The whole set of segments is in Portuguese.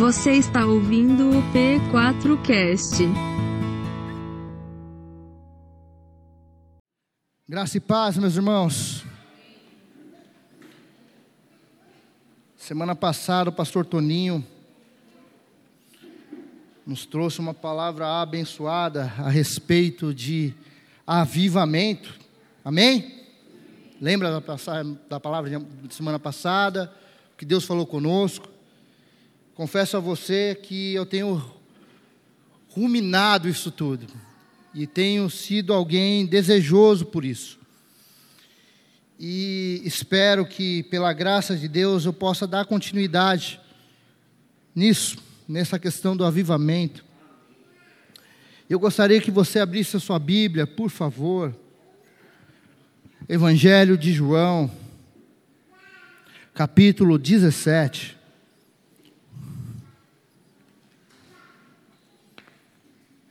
Você está ouvindo o P4Cast. Graça e paz, meus irmãos. Semana passada, o pastor Toninho nos trouxe uma palavra abençoada a respeito de avivamento. Amém? Lembra da, da palavra de semana passada? Que Deus falou conosco. Confesso a você que eu tenho ruminado isso tudo e tenho sido alguém desejoso por isso. E espero que, pela graça de Deus, eu possa dar continuidade nisso, nessa questão do avivamento. Eu gostaria que você abrisse a sua Bíblia, por favor. Evangelho de João, capítulo 17.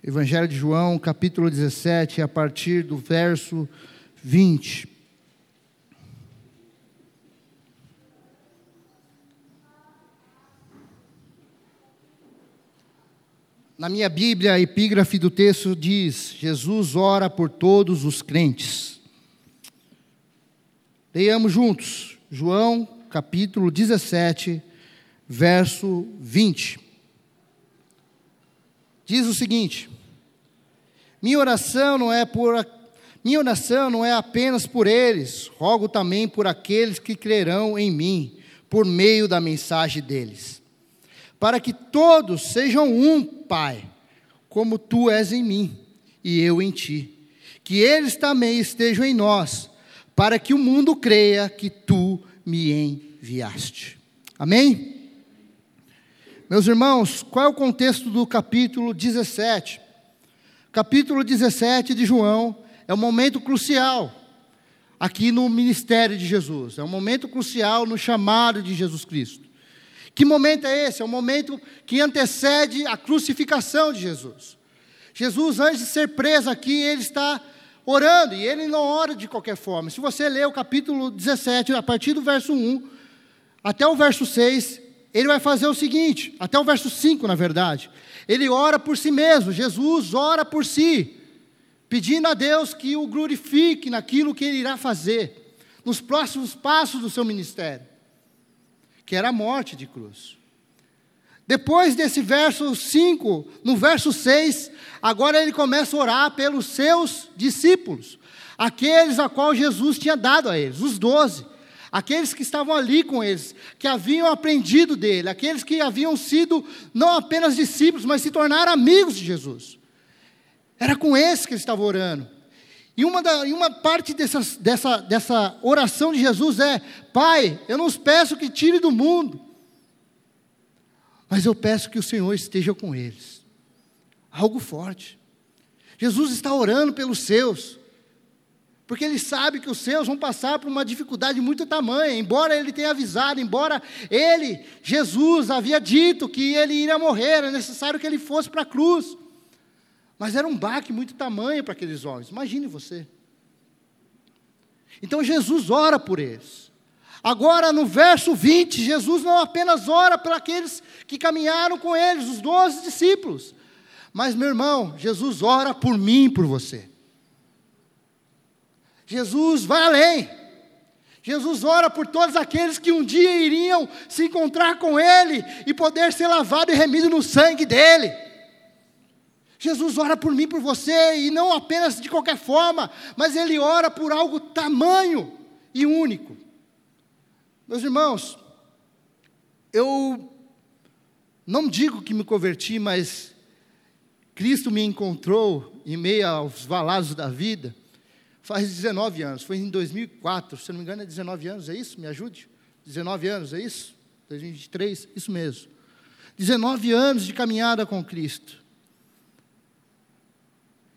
Evangelho de João, capítulo 17, a partir do verso 20. Na minha Bíblia, a epígrafe do texto diz: Jesus ora por todos os crentes. Leiamos juntos, João, capítulo 17, verso 20 diz o seguinte: Minha oração não é por minha oração não é apenas por eles, rogo também por aqueles que crerão em mim por meio da mensagem deles, para que todos sejam um, Pai, como tu és em mim e eu em ti, que eles também estejam em nós, para que o mundo creia que tu me enviaste. Amém? Meus irmãos, qual é o contexto do capítulo 17? Capítulo 17 de João é um momento crucial aqui no ministério de Jesus, é um momento crucial no chamado de Jesus Cristo. Que momento é esse? É um momento que antecede a crucificação de Jesus. Jesus, antes de ser preso aqui, ele está orando, e ele não ora de qualquer forma. Se você ler o capítulo 17, a partir do verso 1 até o verso 6, ele vai fazer o seguinte, até o verso 5, na verdade. Ele ora por si mesmo, Jesus ora por si, pedindo a Deus que o glorifique naquilo que ele irá fazer, nos próximos passos do seu ministério, que era a morte de cruz. Depois desse verso 5, no verso 6, agora ele começa a orar pelos seus discípulos, aqueles a qual Jesus tinha dado a eles, os doze aqueles que estavam ali com eles, que haviam aprendido dele, aqueles que haviam sido não apenas discípulos, mas se tornaram amigos de Jesus. Era com esses que ele estava orando. E uma, da, uma parte dessas, dessa, dessa oração de Jesus é: Pai, eu não os peço que tire do mundo, mas eu peço que o Senhor esteja com eles. Algo forte. Jesus está orando pelos seus porque ele sabe que os seus vão passar por uma dificuldade muito tamanha, embora ele tenha avisado, embora ele, Jesus, havia dito que ele iria morrer, era necessário que ele fosse para a cruz. Mas era um baque muito tamanho para aqueles homens, imagine você. Então Jesus ora por eles. Agora, no verso 20, Jesus não apenas ora por aqueles que caminharam com eles, os doze discípulos, mas, meu irmão, Jesus ora por mim e por você. Jesus vai além. Jesus ora por todos aqueles que um dia iriam se encontrar com Ele e poder ser lavado e remido no sangue dele. Jesus ora por mim, por você, e não apenas de qualquer forma, mas Ele ora por algo tamanho e único. Meus irmãos, eu não digo que me converti, mas Cristo me encontrou em meio aos valados da vida faz 19 anos, foi em 2004, se não me engano é 19 anos, é isso? Me ajude? 19 anos, é isso? 2023, isso mesmo. 19 anos de caminhada com Cristo.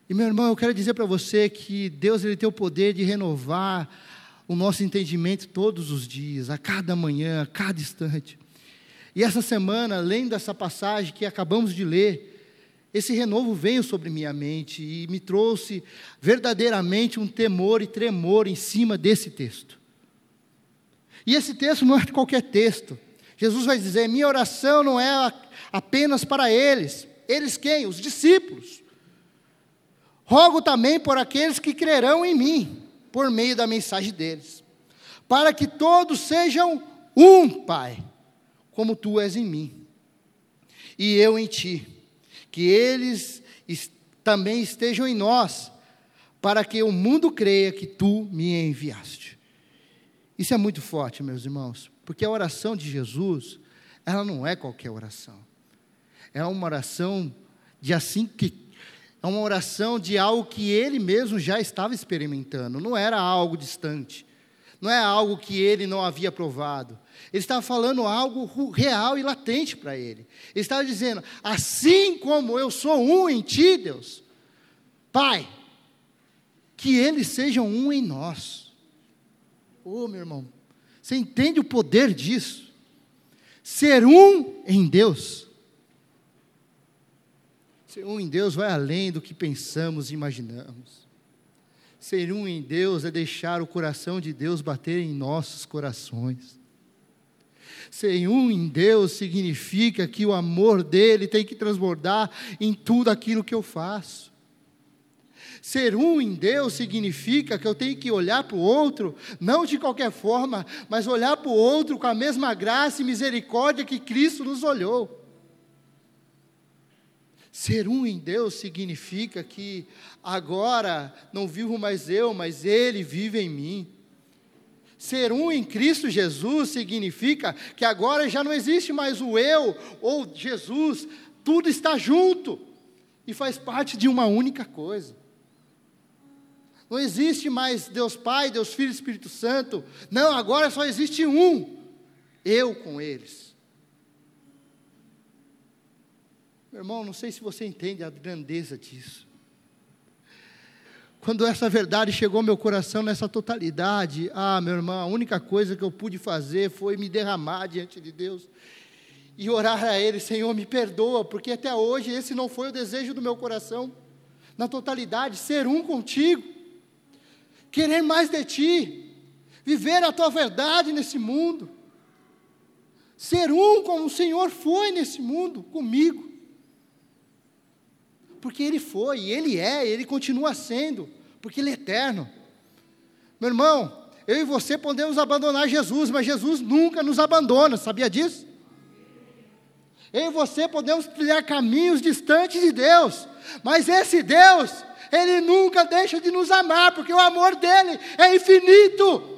E meu irmão, eu quero dizer para você que Deus ele tem o poder de renovar o nosso entendimento todos os dias, a cada manhã, a cada instante. E essa semana, além dessa passagem que acabamos de ler, esse renovo veio sobre minha mente e me trouxe verdadeiramente um temor e tremor em cima desse texto. E esse texto não é qualquer texto. Jesus vai dizer: minha oração não é apenas para eles. Eles quem? Os discípulos. Rogo também por aqueles que crerão em mim, por meio da mensagem deles, para que todos sejam um, Pai, como tu és em mim, e eu em ti, que eles também estejam em nós, para que o mundo creia que tu me enviaste. Isso é muito forte, meus irmãos, porque a oração de Jesus, ela não é qualquer oração. É uma oração de assim que é uma oração de algo que ele mesmo já estava experimentando, não era algo distante, não é algo que ele não havia provado. Ele estava falando algo real e latente para ele. Ele estava dizendo: assim como eu sou um em ti, Deus, Pai, que eles sejam um em nós. Ô oh, meu irmão, você entende o poder disso? Ser um em Deus. Ser um em Deus vai além do que pensamos e imaginamos. Ser um em Deus é deixar o coração de Deus bater em nossos corações. Ser um em Deus significa que o amor dele tem que transbordar em tudo aquilo que eu faço. Ser um em Deus significa que eu tenho que olhar para o outro, não de qualquer forma, mas olhar para o outro com a mesma graça e misericórdia que Cristo nos olhou. Ser um em Deus significa que agora não vivo mais eu, mas Ele vive em mim. Ser um em Cristo Jesus significa que agora já não existe mais o eu ou Jesus, tudo está junto e faz parte de uma única coisa. Não existe mais Deus Pai, Deus Filho e Espírito Santo. Não, agora só existe um. Eu com eles. Meu irmão, não sei se você entende a grandeza disso. Quando essa verdade chegou ao meu coração nessa totalidade, ah, meu irmão, a única coisa que eu pude fazer foi me derramar diante de Deus e orar a Ele, Senhor, me perdoa, porque até hoje esse não foi o desejo do meu coração, na totalidade, ser um contigo querer mais de Ti, viver a Tua verdade nesse mundo, ser um como o Senhor foi nesse mundo comigo. Porque Ele foi, Ele é, Ele continua sendo, porque Ele é eterno. Meu irmão, eu e você podemos abandonar Jesus, mas Jesus nunca nos abandona, sabia disso? Eu e você podemos trilhar caminhos distantes de Deus, mas esse Deus, ele nunca deixa de nos amar, porque o amor dele é infinito.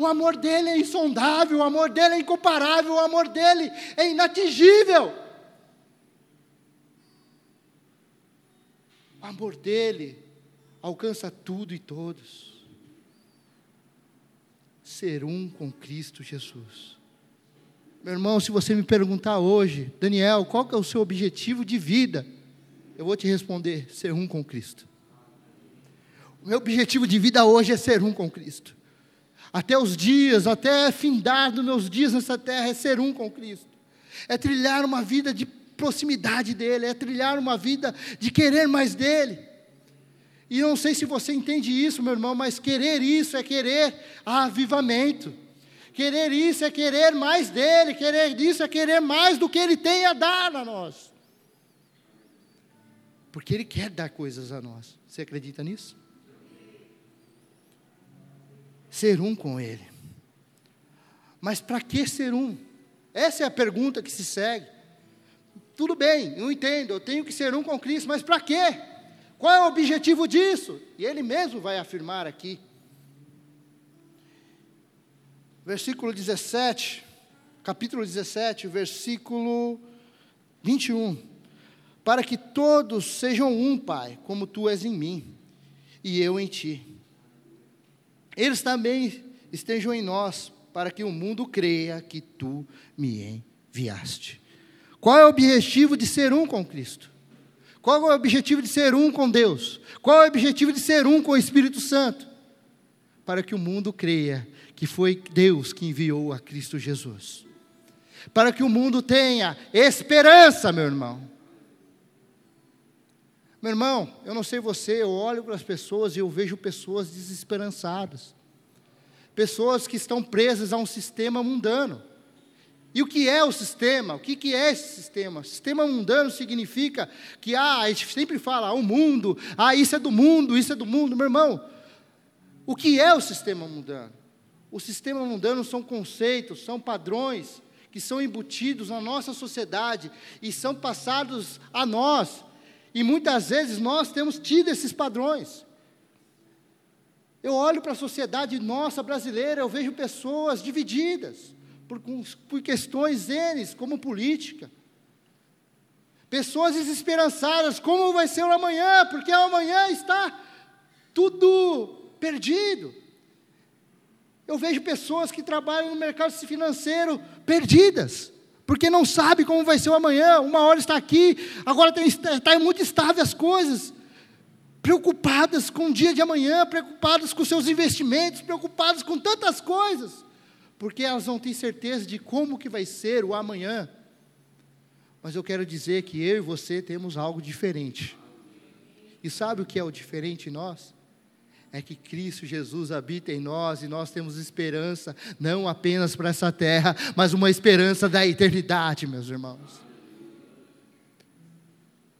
O amor dele é insondável, o amor dele é incomparável, o amor dele é inatingível. O amor dele alcança tudo e todos. Ser um com Cristo Jesus. Meu irmão, se você me perguntar hoje, Daniel, qual é o seu objetivo de vida? Eu vou te responder: ser um com Cristo. O meu objetivo de vida hoje é ser um com Cristo. Até os dias, até findar dos meus dias nessa terra, é ser um com Cristo. É trilhar uma vida de proximidade dEle, é trilhar uma vida de querer mais dEle. E não sei se você entende isso, meu irmão, mas querer isso é querer avivamento. Querer isso é querer mais dele, querer isso é querer mais do que ele tem a dar a nós porque Ele quer dar coisas a nós. Você acredita nisso? Ser um com Ele. Mas para que ser um? Essa é a pergunta que se segue. Tudo bem, eu entendo, eu tenho que ser um com Cristo, mas para quê? Qual é o objetivo disso? E Ele mesmo vai afirmar aqui. Versículo 17, capítulo 17, versículo 21 para que todos sejam um, Pai, como tu és em mim e eu em ti. Eles também estejam em nós, para que o mundo creia que tu me enviaste. Qual é o objetivo de ser um com Cristo? Qual é o objetivo de ser um com Deus? Qual é o objetivo de ser um com o Espírito Santo? Para que o mundo creia que foi Deus que enviou a Cristo Jesus. Para que o mundo tenha esperança, meu irmão meu irmão, eu não sei você, eu olho para as pessoas e eu vejo pessoas desesperançadas. Pessoas que estão presas a um sistema mundano. E o que é o sistema? O que, que é esse sistema? Sistema mundano significa que ah, a gente sempre fala, ah, o mundo, ah, isso é do mundo, isso é do mundo. Meu irmão, o que é o sistema mundano? O sistema mundano são conceitos, são padrões que são embutidos na nossa sociedade e são passados a nós. E muitas vezes nós temos tido esses padrões. Eu olho para a sociedade nossa brasileira, eu vejo pessoas divididas por, por questões N, como política. Pessoas desesperançadas, como vai ser o amanhã, porque o amanhã está tudo perdido. Eu vejo pessoas que trabalham no mercado financeiro perdidas, porque não sabe como vai ser o amanhã. Uma hora está aqui, agora está muito estável as coisas. Preocupadas com o dia de amanhã, preocupadas com seus investimentos, preocupadas com tantas coisas porque elas não têm certeza de como que vai ser o amanhã. Mas eu quero dizer que eu e você temos algo diferente. E sabe o que é o diferente em nós? É que Cristo Jesus habita em nós e nós temos esperança, não apenas para essa terra, mas uma esperança da eternidade, meus irmãos.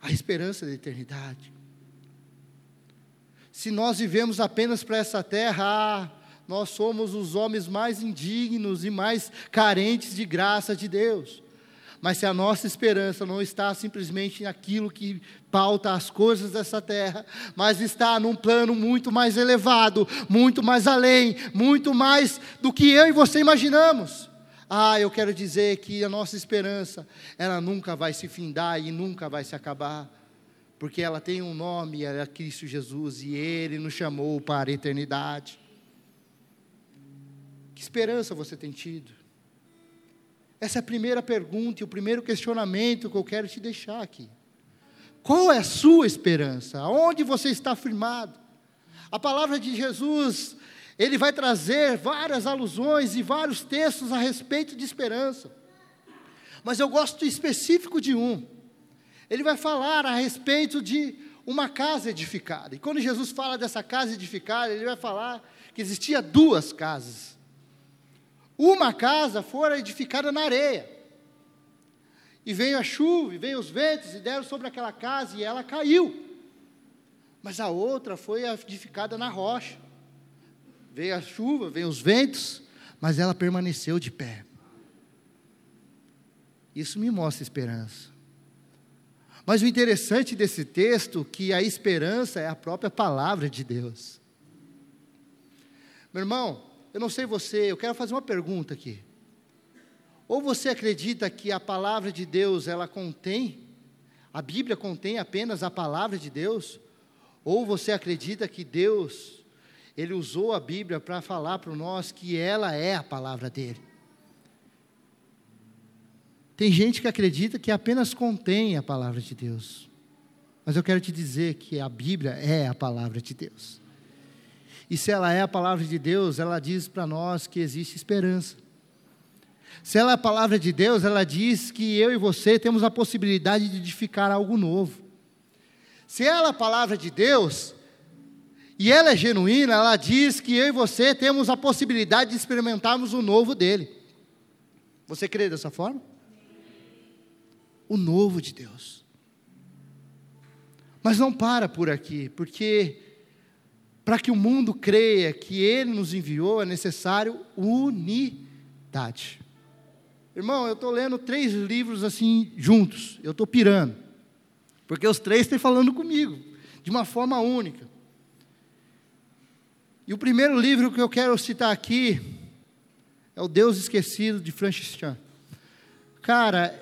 A esperança da eternidade. Se nós vivemos apenas para essa terra, ah, nós somos os homens mais indignos e mais carentes de graça de Deus. Mas se a nossa esperança não está simplesmente naquilo que pauta as coisas dessa terra, mas está num plano muito mais elevado, muito mais além, muito mais do que eu e você imaginamos. Ah, eu quero dizer que a nossa esperança, ela nunca vai se findar e nunca vai se acabar, porque ela tem um nome, ela é Cristo Jesus, e Ele nos chamou para a eternidade. Que esperança você tem tido? Essa é a primeira pergunta e o primeiro questionamento que eu quero te deixar aqui. Qual é a sua esperança? Aonde você está firmado? A palavra de Jesus, ele vai trazer várias alusões e vários textos a respeito de esperança. Mas eu gosto específico de um. Ele vai falar a respeito de uma casa edificada. E quando Jesus fala dessa casa edificada, ele vai falar que existia duas casas. Uma casa fora edificada na areia. E veio a chuva, e veio os ventos, e deram sobre aquela casa, e ela caiu. Mas a outra foi edificada na rocha. Veio a chuva, veio os ventos, mas ela permaneceu de pé. Isso me mostra esperança. Mas o interessante desse texto que a esperança é a própria palavra de Deus. Meu irmão, eu não sei você, eu quero fazer uma pergunta aqui. Ou você acredita que a palavra de Deus, ela contém, a Bíblia contém apenas a palavra de Deus? Ou você acredita que Deus, Ele usou a Bíblia para falar para nós que ela é a palavra dEle? Tem gente que acredita que apenas contém a palavra de Deus. Mas eu quero te dizer que a Bíblia é a palavra de Deus. E se ela é a palavra de Deus, ela diz para nós que existe esperança. Se ela é a palavra de Deus, ela diz que eu e você temos a possibilidade de edificar algo novo. Se ela é a palavra de Deus, e ela é genuína, ela diz que eu e você temos a possibilidade de experimentarmos o novo dele. Você crê dessa forma? O novo de Deus. Mas não para por aqui, porque para que o mundo creia que Ele nos enviou, é necessário unidade. Irmão, eu estou lendo três livros assim juntos, eu estou pirando, porque os três estão falando comigo, de uma forma única. E o primeiro livro que eu quero citar aqui é O Deus Esquecido, de Francis Chan. Cara,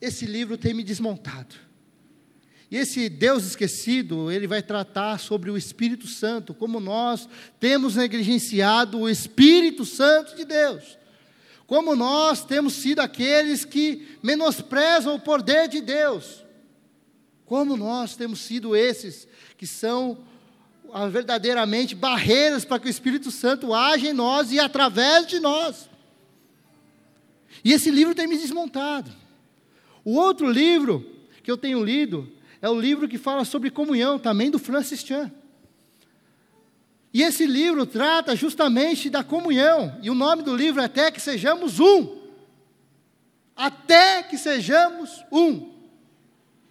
esse livro tem me desmontado. E esse Deus esquecido, ele vai tratar sobre o Espírito Santo, como nós temos negligenciado o Espírito Santo de Deus. Como nós temos sido aqueles que menosprezam o poder de Deus. Como nós temos sido esses que são ah, verdadeiramente barreiras para que o Espírito Santo age em nós e através de nós. E esse livro tem me desmontado. O outro livro que eu tenho lido é o livro que fala sobre comunhão, também do Francis Chan. E esse livro trata justamente da comunhão, e o nome do livro é Até que Sejamos Um. até que sejamos um.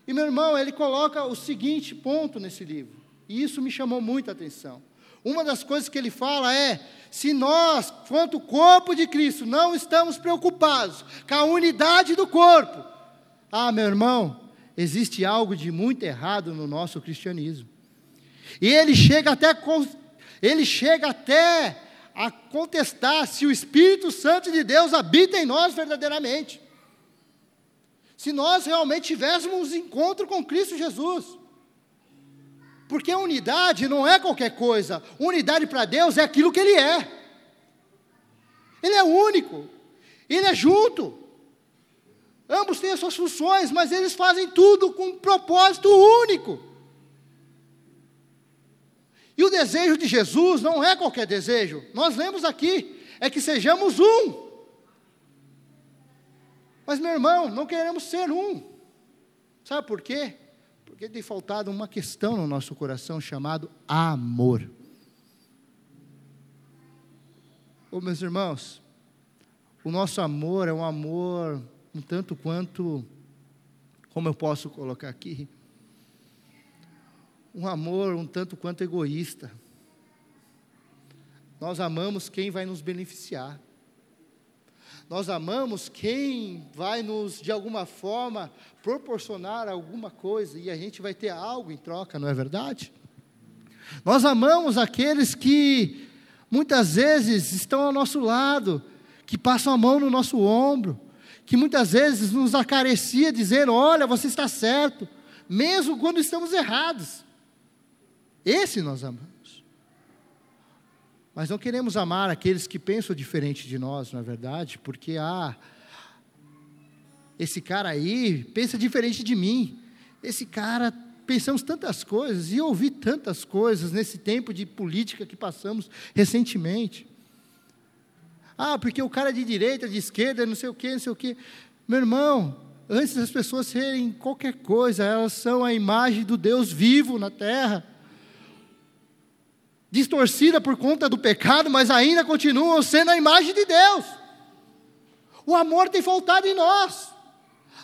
E meu irmão, ele coloca o seguinte ponto nesse livro, e isso me chamou muita atenção. Uma das coisas que ele fala é: se nós, quanto corpo de Cristo, não estamos preocupados com a unidade do corpo, ah, meu irmão, existe algo de muito errado no nosso cristianismo. E ele chega até ele chega até a contestar se o Espírito Santo de Deus habita em nós verdadeiramente. Se nós realmente tivéssemos encontro com Cristo Jesus. Porque unidade não é qualquer coisa. Unidade para Deus é aquilo que Ele é. Ele é único. Ele é junto. Ambos têm as suas funções, mas eles fazem tudo com um propósito único. E o desejo de Jesus não é qualquer desejo. Nós lemos aqui, é que sejamos um. Mas, meu irmão, não queremos ser um. Sabe por quê? Porque tem faltado uma questão no nosso coração chamado amor. Ô, meus irmãos, o nosso amor é um amor um tanto quanto, como eu posso colocar aqui, um amor um tanto quanto egoísta. Nós amamos quem vai nos beneficiar. Nós amamos quem vai nos, de alguma forma, proporcionar alguma coisa e a gente vai ter algo em troca, não é verdade? Nós amamos aqueles que muitas vezes estão ao nosso lado, que passam a mão no nosso ombro, que muitas vezes nos acaricia dizendo: Olha, você está certo, mesmo quando estamos errados. Esse nós amamos. Mas não queremos amar aqueles que pensam diferente de nós, não é verdade? Porque, ah, esse cara aí pensa diferente de mim. Esse cara, pensamos tantas coisas e ouvi tantas coisas nesse tempo de política que passamos recentemente. Ah, porque o cara é de direita, de esquerda, não sei o quê, não sei o quê. Meu irmão, antes das pessoas serem qualquer coisa, elas são a imagem do Deus vivo na terra distorcida por conta do pecado, mas ainda continuam sendo a imagem de Deus. O amor tem faltado em nós.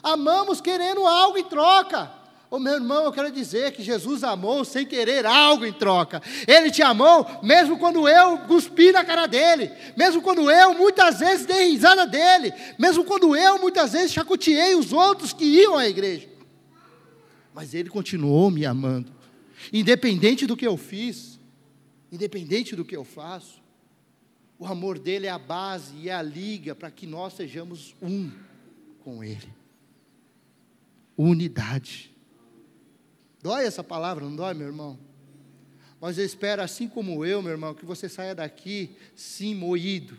Amamos querendo algo em troca. Oh, meu irmão, eu quero dizer que Jesus amou sem querer algo em troca. Ele te amou mesmo quando eu cuspi na cara dele, mesmo quando eu muitas vezes dei risada dele, mesmo quando eu muitas vezes chacoteei os outros que iam à igreja. Mas ele continuou me amando, independente do que eu fiz independente do que eu faço, o amor dele é a base e é a liga para que nós sejamos um com ele. Unidade. Dói essa palavra, não dói, meu irmão? Mas eu espero, assim como eu, meu irmão, que você saia daqui sim moído,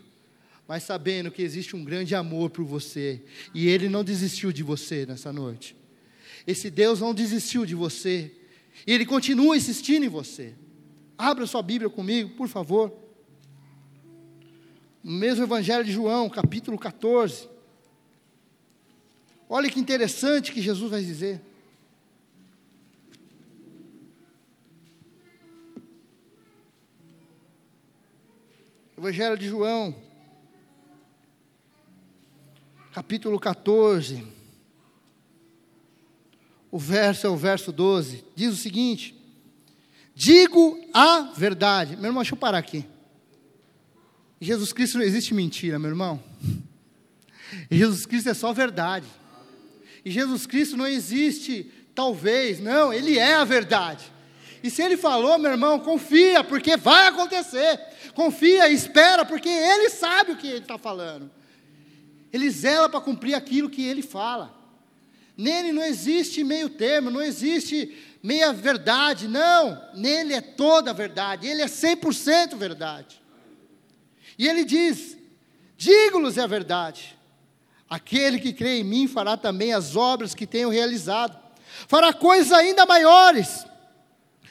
mas sabendo que existe um grande amor por você e ele não desistiu de você nessa noite. Esse Deus não desistiu de você e ele continua insistindo em você. Abra sua Bíblia comigo, por favor. No mesmo Evangelho de João, capítulo 14. Olha que interessante que Jesus vai dizer. Evangelho de João, capítulo 14. O verso é o verso 12. Diz o seguinte: Digo a verdade. Meu irmão, deixa eu parar aqui. Jesus Cristo não existe mentira, meu irmão. Jesus Cristo é só verdade. Em Jesus Cristo não existe talvez, não, Ele é a verdade. E se Ele falou, meu irmão, confia, porque vai acontecer. Confia, espera, porque Ele sabe o que Ele está falando. Ele zela para cumprir aquilo que Ele fala. Nele não existe meio termo, não existe meia verdade, não, nele é toda a verdade, ele é 100% verdade. E ele diz: digo-lhes a verdade, aquele que crê em mim fará também as obras que tenho realizado, fará coisas ainda maiores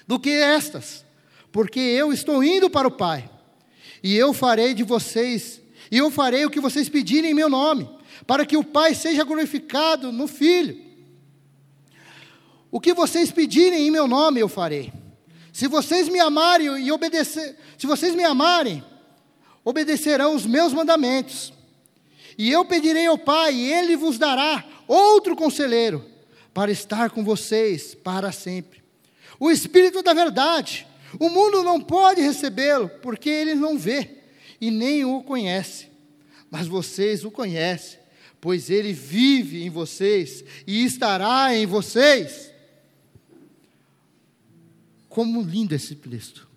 do que estas, porque eu estou indo para o Pai, e eu farei de vocês, e eu farei o que vocês pedirem em meu nome, para que o Pai seja glorificado no Filho. O que vocês pedirem em meu nome eu farei. Se vocês me amarem e obedecer, se vocês me amarem, obedecerão os meus mandamentos. E eu pedirei ao Pai, e ele vos dará outro conselheiro, para estar com vocês para sempre. O Espírito da Verdade. O mundo não pode recebê-lo, porque ele não vê e nem o conhece. Mas vocês o conhecem, pois ele vive em vocês e estará em vocês. Como lindo esse texto.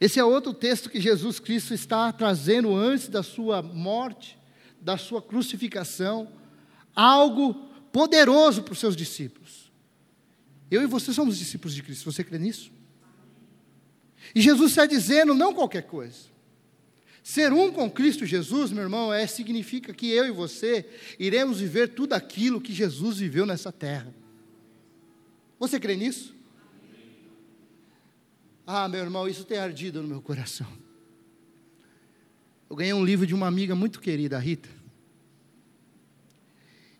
Esse é outro texto que Jesus Cristo está trazendo antes da sua morte, da sua crucificação, algo poderoso para os seus discípulos. Eu e você somos discípulos de Cristo, você crê nisso? E Jesus está dizendo não qualquer coisa. Ser um com Cristo Jesus, meu irmão, é, significa que eu e você iremos viver tudo aquilo que Jesus viveu nessa terra. Você crê nisso? Ah, meu irmão, isso tem ardido no meu coração. Eu ganhei um livro de uma amiga muito querida, a Rita.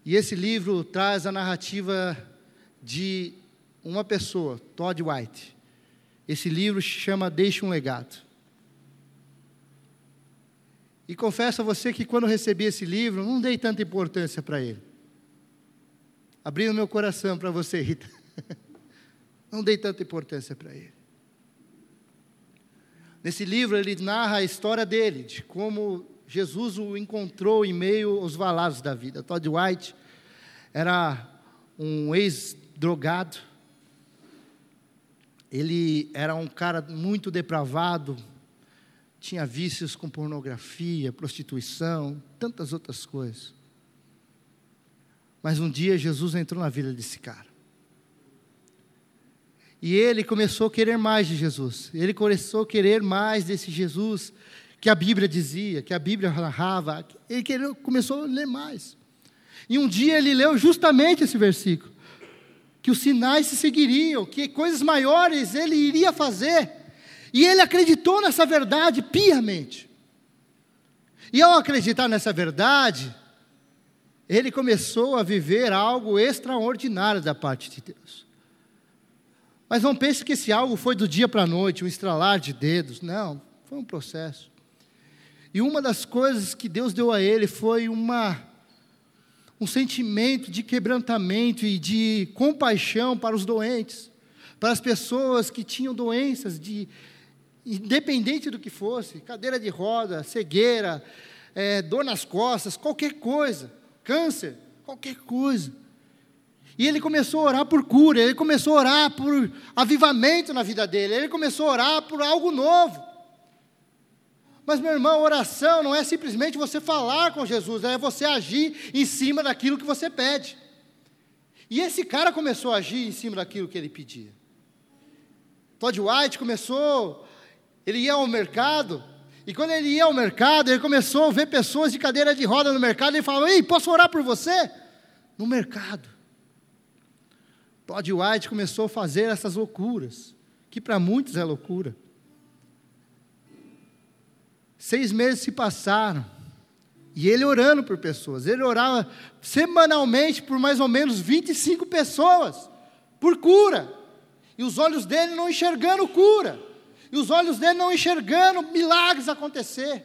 E esse livro traz a narrativa de uma pessoa, Todd White. Esse livro se chama Deixa um Legado. E confesso a você que quando recebi esse livro, não dei tanta importância para ele. Abrindo meu coração para você, Rita. Não dei tanta importância para ele. Nesse livro, ele narra a história dele, de como Jesus o encontrou em meio aos valados da vida. Todd White era um ex-drogado. Ele era um cara muito depravado, tinha vícios com pornografia, prostituição, tantas outras coisas. Mas um dia Jesus entrou na vida desse cara. E ele começou a querer mais de Jesus. Ele começou a querer mais desse Jesus que a Bíblia dizia, que a Bíblia narrava. Ele começou a ler mais. E um dia ele leu justamente esse versículo: que os sinais se seguiriam, que coisas maiores ele iria fazer. E ele acreditou nessa verdade piamente. E ao acreditar nessa verdade, ele começou a viver algo extraordinário da parte de Deus. Mas não pense que esse algo foi do dia para a noite, um estralar de dedos. Não, foi um processo. E uma das coisas que Deus deu a ele foi uma, um sentimento de quebrantamento e de compaixão para os doentes, para as pessoas que tinham doenças, de, independente do que fosse cadeira de roda, cegueira, é, dor nas costas, qualquer coisa, câncer, qualquer coisa. E ele começou a orar por cura, ele começou a orar por avivamento na vida dele, ele começou a orar por algo novo. Mas, meu irmão, oração não é simplesmente você falar com Jesus, é você agir em cima daquilo que você pede. E esse cara começou a agir em cima daquilo que ele pedia. Todd White começou, ele ia ao mercado, e quando ele ia ao mercado, ele começou a ver pessoas de cadeira de roda no mercado, e ele falava: Ei, posso orar por você? No mercado. Todd White começou a fazer essas loucuras, que para muitos é loucura. Seis meses se passaram, e ele orando por pessoas. Ele orava semanalmente por mais ou menos 25 pessoas, por cura. E os olhos dele não enxergando cura. E os olhos dele não enxergando milagres acontecer.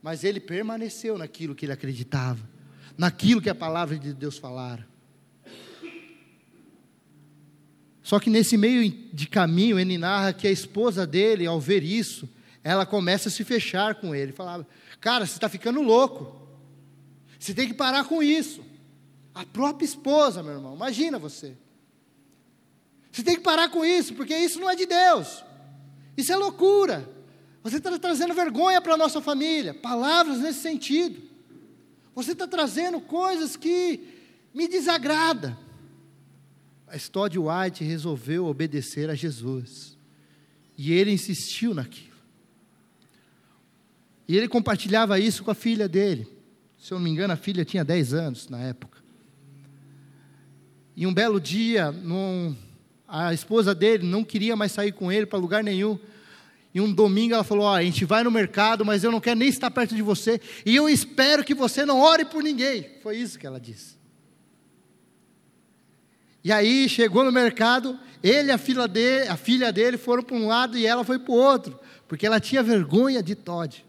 Mas ele permaneceu naquilo que ele acreditava, naquilo que a palavra de Deus falara. Só que nesse meio de caminho, ele narra que a esposa dele, ao ver isso, ela começa a se fechar com ele. Falava: Cara, você está ficando louco. Você tem que parar com isso. A própria esposa, meu irmão, imagina você. Você tem que parar com isso, porque isso não é de Deus. Isso é loucura. Você está trazendo vergonha para a nossa família. Palavras nesse sentido. Você está trazendo coisas que me desagradam. Mas Todd White resolveu obedecer a Jesus. E ele insistiu naquilo. E ele compartilhava isso com a filha dele. Se eu não me engano, a filha tinha 10 anos na época. E um belo dia, num, a esposa dele não queria mais sair com ele para lugar nenhum. E um domingo ela falou: oh, a gente vai no mercado, mas eu não quero nem estar perto de você. E eu espero que você não ore por ninguém. Foi isso que ela disse. E aí chegou no mercado, ele e a filha dele, a filha dele foram para um lado e ela foi para o outro, porque ela tinha vergonha de Todd.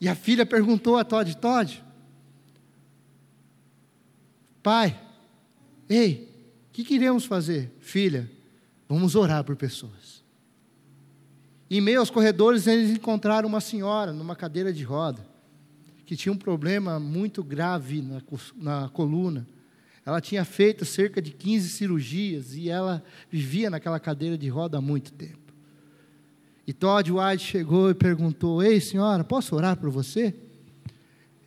E a filha perguntou a Todd: Todd, pai, ei, o que queremos fazer? Filha, vamos orar por pessoas. Em meio aos corredores, eles encontraram uma senhora numa cadeira de roda, que tinha um problema muito grave na, na coluna. Ela tinha feito cerca de 15 cirurgias e ela vivia naquela cadeira de roda há muito tempo. E Todd White chegou e perguntou: Ei, senhora, posso orar por você?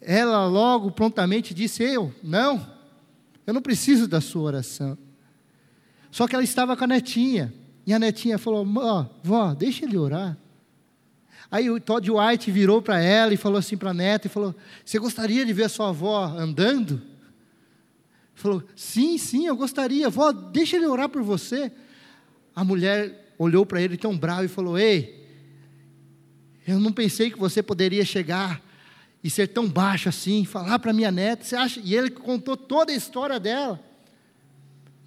Ela logo prontamente disse: Eu, não, eu não preciso da sua oração. Só que ela estava com a netinha. E a netinha falou: Ó, vó, deixa ele orar. Aí o Todd White virou para ela e falou assim para a neta: e falou, Você gostaria de ver a sua avó andando? Falou: Sim, sim, eu gostaria. Vó, deixa ele orar por você. A mulher olhou para ele tão bravo e falou: Ei, eu não pensei que você poderia chegar e ser tão baixo assim, falar para minha neta, você acha? E ele contou toda a história dela.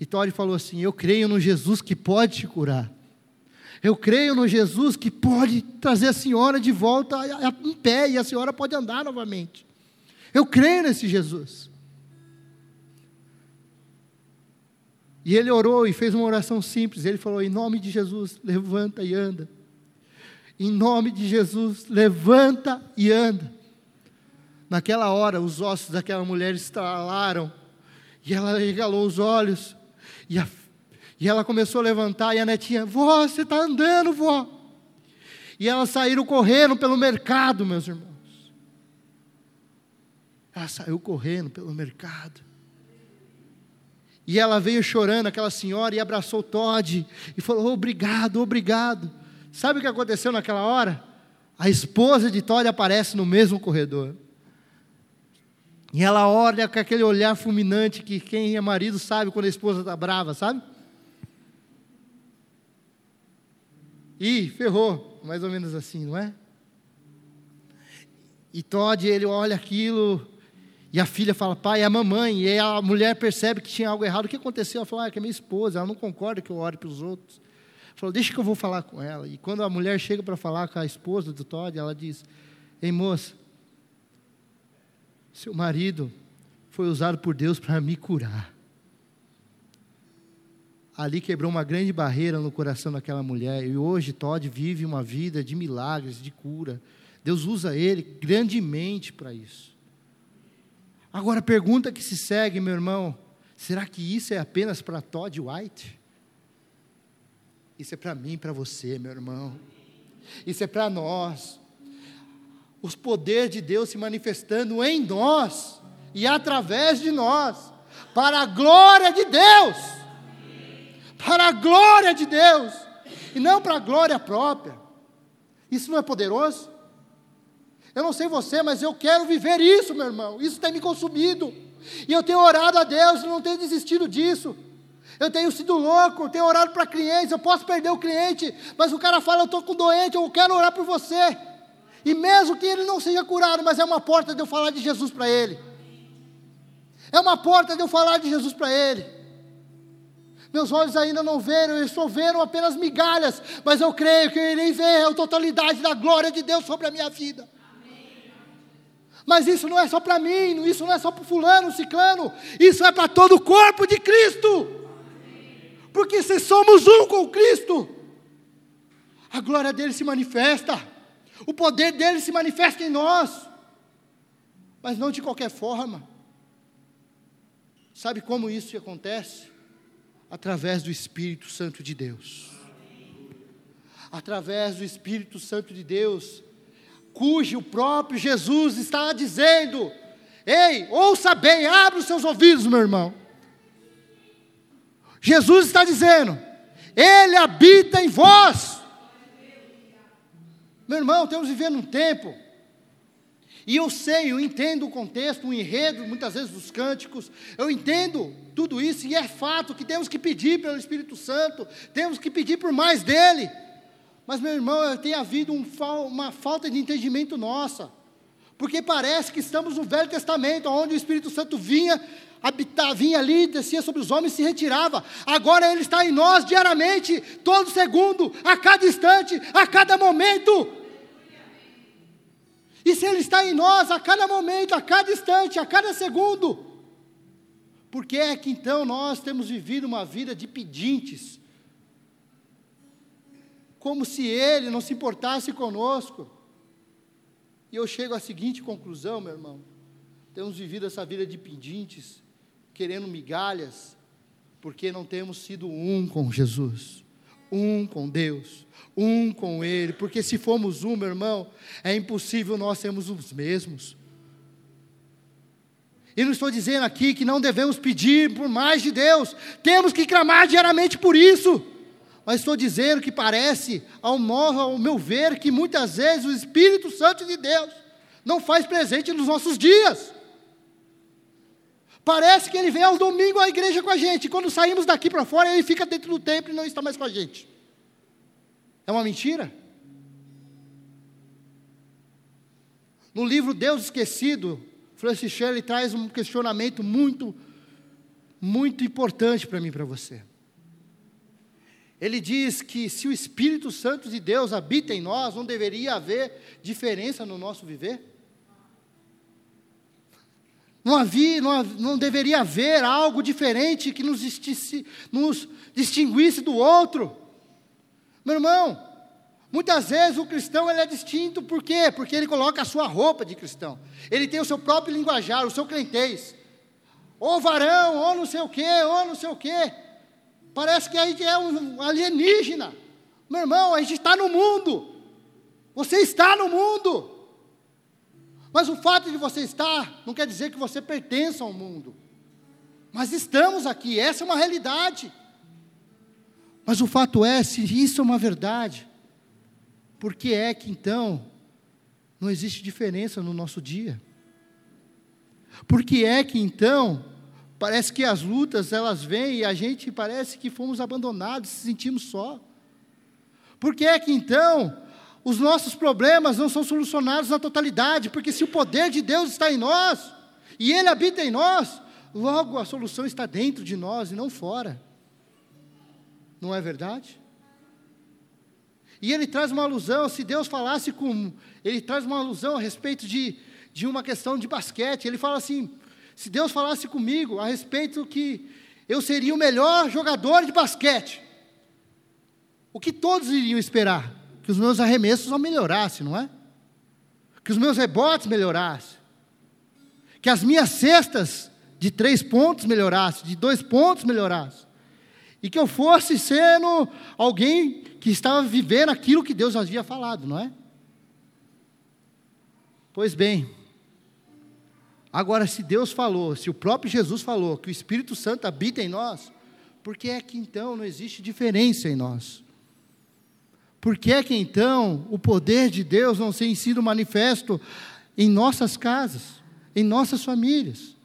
E Tori falou assim: Eu creio no Jesus que pode te curar. Eu creio no Jesus que pode trazer a senhora de volta em pé e a senhora pode andar novamente. Eu creio nesse Jesus. E ele orou e fez uma oração simples. Ele falou: Em nome de Jesus, levanta e anda. Em nome de Jesus, levanta e anda. Naquela hora, os ossos daquela mulher estralaram. E ela regalou os olhos. E, a, e ela começou a levantar. E a netinha: Vó, você está andando, vó. E elas saíram correndo pelo mercado, meus irmãos. Ela saiu correndo pelo mercado. E ela veio chorando, aquela senhora, e abraçou Todd e falou: Obrigado, obrigado. Sabe o que aconteceu naquela hora? A esposa de Todd aparece no mesmo corredor. E ela olha com aquele olhar fulminante que quem é marido sabe quando a esposa está brava, sabe? E ferrou, mais ou menos assim, não é? E Todd, ele olha aquilo e a filha fala, pai, é a mamãe. E a mulher percebe que tinha algo errado. O que aconteceu? Ela falou, ah, que é minha esposa, ela não concorda que eu ore para os outros. Falou, deixa que eu vou falar com ela. E quando a mulher chega para falar com a esposa do Todd, ela diz, ei moça, seu marido foi usado por Deus para me curar. Ali quebrou uma grande barreira no coração daquela mulher. E hoje Todd vive uma vida de milagres, de cura. Deus usa ele grandemente para isso. Agora, a pergunta que se segue, meu irmão: será que isso é apenas para Todd White? Isso é para mim, para você, meu irmão. Isso é para nós. Os poderes de Deus se manifestando em nós e através de nós, para a glória de Deus. Para a glória de Deus, e não para a glória própria. Isso não é poderoso? Eu não sei você, mas eu quero viver isso, meu irmão. Isso tem me consumido. E eu tenho orado a Deus, não tenho desistido disso. Eu tenho sido louco, tenho orado para clientes, eu posso perder o cliente, mas o cara fala, eu estou com doente, eu quero orar por você. E mesmo que ele não seja curado, mas é uma porta de eu falar de Jesus para ele. É uma porta de eu falar de Jesus para ele. Meus olhos ainda não viram, eu só viram apenas migalhas, mas eu creio que eu irei ver a totalidade da glória de Deus sobre a minha vida. Mas isso não é só para mim, isso não é só para fulano, ciclano, isso é para todo o corpo de Cristo. Porque se somos um com Cristo, a glória dele se manifesta, o poder dele se manifesta em nós, mas não de qualquer forma. Sabe como isso acontece? Através do Espírito Santo de Deus. Através do Espírito Santo de Deus, cujo próprio Jesus está dizendo: Ei, ouça bem, abre os seus ouvidos, meu irmão. Jesus está dizendo: Ele habita em vós. Meu irmão, estamos vivendo um tempo, e eu sei, eu entendo o contexto, o enredo, muitas vezes dos cânticos, eu entendo tudo isso, e é fato que temos que pedir pelo Espírito Santo, temos que pedir por mais dele. Mas, meu irmão, tem havido um, uma falta de entendimento nossa. Porque parece que estamos no Velho Testamento, onde o Espírito Santo vinha, habitar, vinha ali, descia sobre os homens e se retirava. Agora ele está em nós diariamente, todo segundo, a cada instante, a cada momento. E se Ele está em nós a cada momento, a cada instante, a cada segundo, por que é que então nós temos vivido uma vida de pedintes? Como se Ele não se importasse conosco. E eu chego à seguinte conclusão, meu irmão: temos vivido essa vida de pedintes, querendo migalhas, porque não temos sido um com Jesus, um com Deus, um com Ele, porque se formos um, meu irmão, é impossível nós sermos os mesmos. E não estou dizendo aqui que não devemos pedir por mais de Deus, temos que clamar diariamente por isso. Mas estou dizendo que parece, ao, ao meu ver, que muitas vezes o Espírito Santo de Deus não faz presente nos nossos dias. Parece que ele vem ao domingo à igreja com a gente, quando saímos daqui para fora, ele fica dentro do templo e não está mais com a gente. É uma mentira? No livro Deus Esquecido, Francis Shelley traz um questionamento muito, muito importante para mim e para você. Ele diz que se o Espírito Santo de Deus habita em nós, não deveria haver diferença no nosso viver? Não, havia, não, não deveria haver algo diferente que nos, nos distinguisse do outro? Meu irmão, Muitas vezes o cristão ele é distinto, por quê? Porque ele coloca a sua roupa de cristão. Ele tem o seu próprio linguajar, o seu crentez. Ou varão, ou não sei o quê, ou não sei o quê. Parece que a gente é um alienígena. Meu irmão, a gente está no mundo. Você está no mundo. Mas o fato de você estar não quer dizer que você pertença ao mundo. Mas estamos aqui, essa é uma realidade. Mas o fato é, se isso é uma verdade, por que é que então não existe diferença no nosso dia? Por que é que então parece que as lutas elas vêm e a gente parece que fomos abandonados, se sentimos só? Por que é que então os nossos problemas não são solucionados na totalidade? Porque se o poder de Deus está em nós e Ele habita em nós, logo a solução está dentro de nós e não fora. Não é verdade? E ele traz uma alusão, se Deus falasse com. Ele traz uma alusão a respeito de, de uma questão de basquete. Ele fala assim: se Deus falasse comigo a respeito que eu seria o melhor jogador de basquete, o que todos iriam esperar? Que os meus arremessos não melhorassem, não é? Que os meus rebotes melhorassem. Que as minhas cestas de três pontos melhorassem, de dois pontos melhorassem. E que eu fosse sendo alguém que estava vivendo aquilo que Deus havia falado, não é? Pois bem, agora se Deus falou, se o próprio Jesus falou que o Espírito Santo habita em nós, por que é que então não existe diferença em nós? Por que é que então o poder de Deus não tem sido manifesto em nossas casas, em nossas famílias,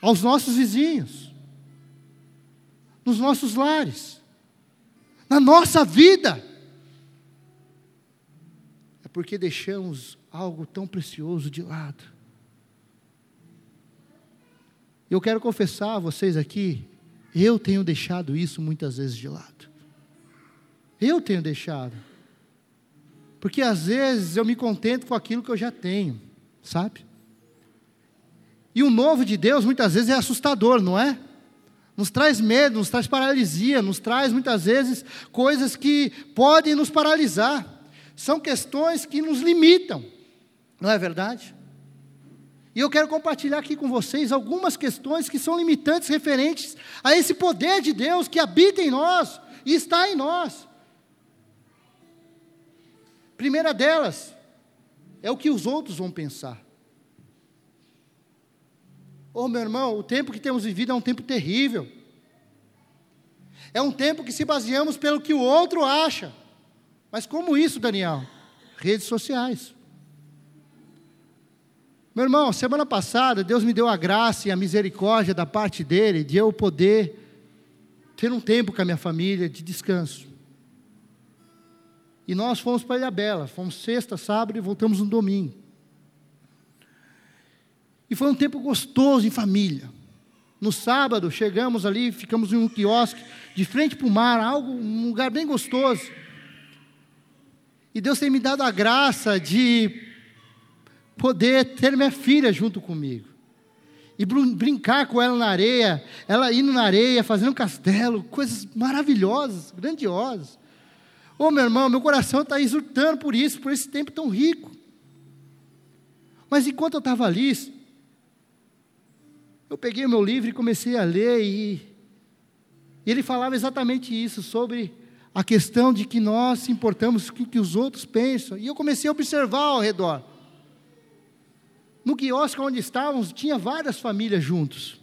aos nossos vizinhos, nos nossos lares? na nossa vida. É porque deixamos algo tão precioso de lado. Eu quero confessar a vocês aqui, eu tenho deixado isso muitas vezes de lado. Eu tenho deixado. Porque às vezes eu me contento com aquilo que eu já tenho, sabe? E o novo de Deus muitas vezes é assustador, não é? nos traz medo, nos traz paralisia, nos traz muitas vezes coisas que podem nos paralisar. São questões que nos limitam, não é verdade? E eu quero compartilhar aqui com vocês algumas questões que são limitantes referentes a esse poder de Deus que habita em nós e está em nós. Primeira delas é o que os outros vão pensar. Oh, meu irmão, o tempo que temos vivido é um tempo terrível. É um tempo que se baseamos pelo que o outro acha. Mas como isso, Daniel? Redes sociais. Meu irmão, semana passada, Deus me deu a graça e a misericórdia da parte dele de eu poder ter um tempo com a minha família de descanso. E nós fomos para Ilha Bela, fomos sexta, sábado e voltamos no domingo. E foi um tempo gostoso em família. No sábado, chegamos ali, ficamos em um quiosque, de frente para o mar, algo, um lugar bem gostoso. E Deus tem me dado a graça de poder ter minha filha junto comigo. E brincar com ela na areia, ela indo na areia, fazendo um castelo, coisas maravilhosas, grandiosas. Ô oh, meu irmão, meu coração está exultando por isso, por esse tempo tão rico. Mas enquanto eu estava ali, eu peguei o meu livro e comecei a ler, e, e ele falava exatamente isso, sobre a questão de que nós se importamos com o que os outros pensam. E eu comecei a observar ao redor. No quiosque onde estávamos, tinha várias famílias juntos.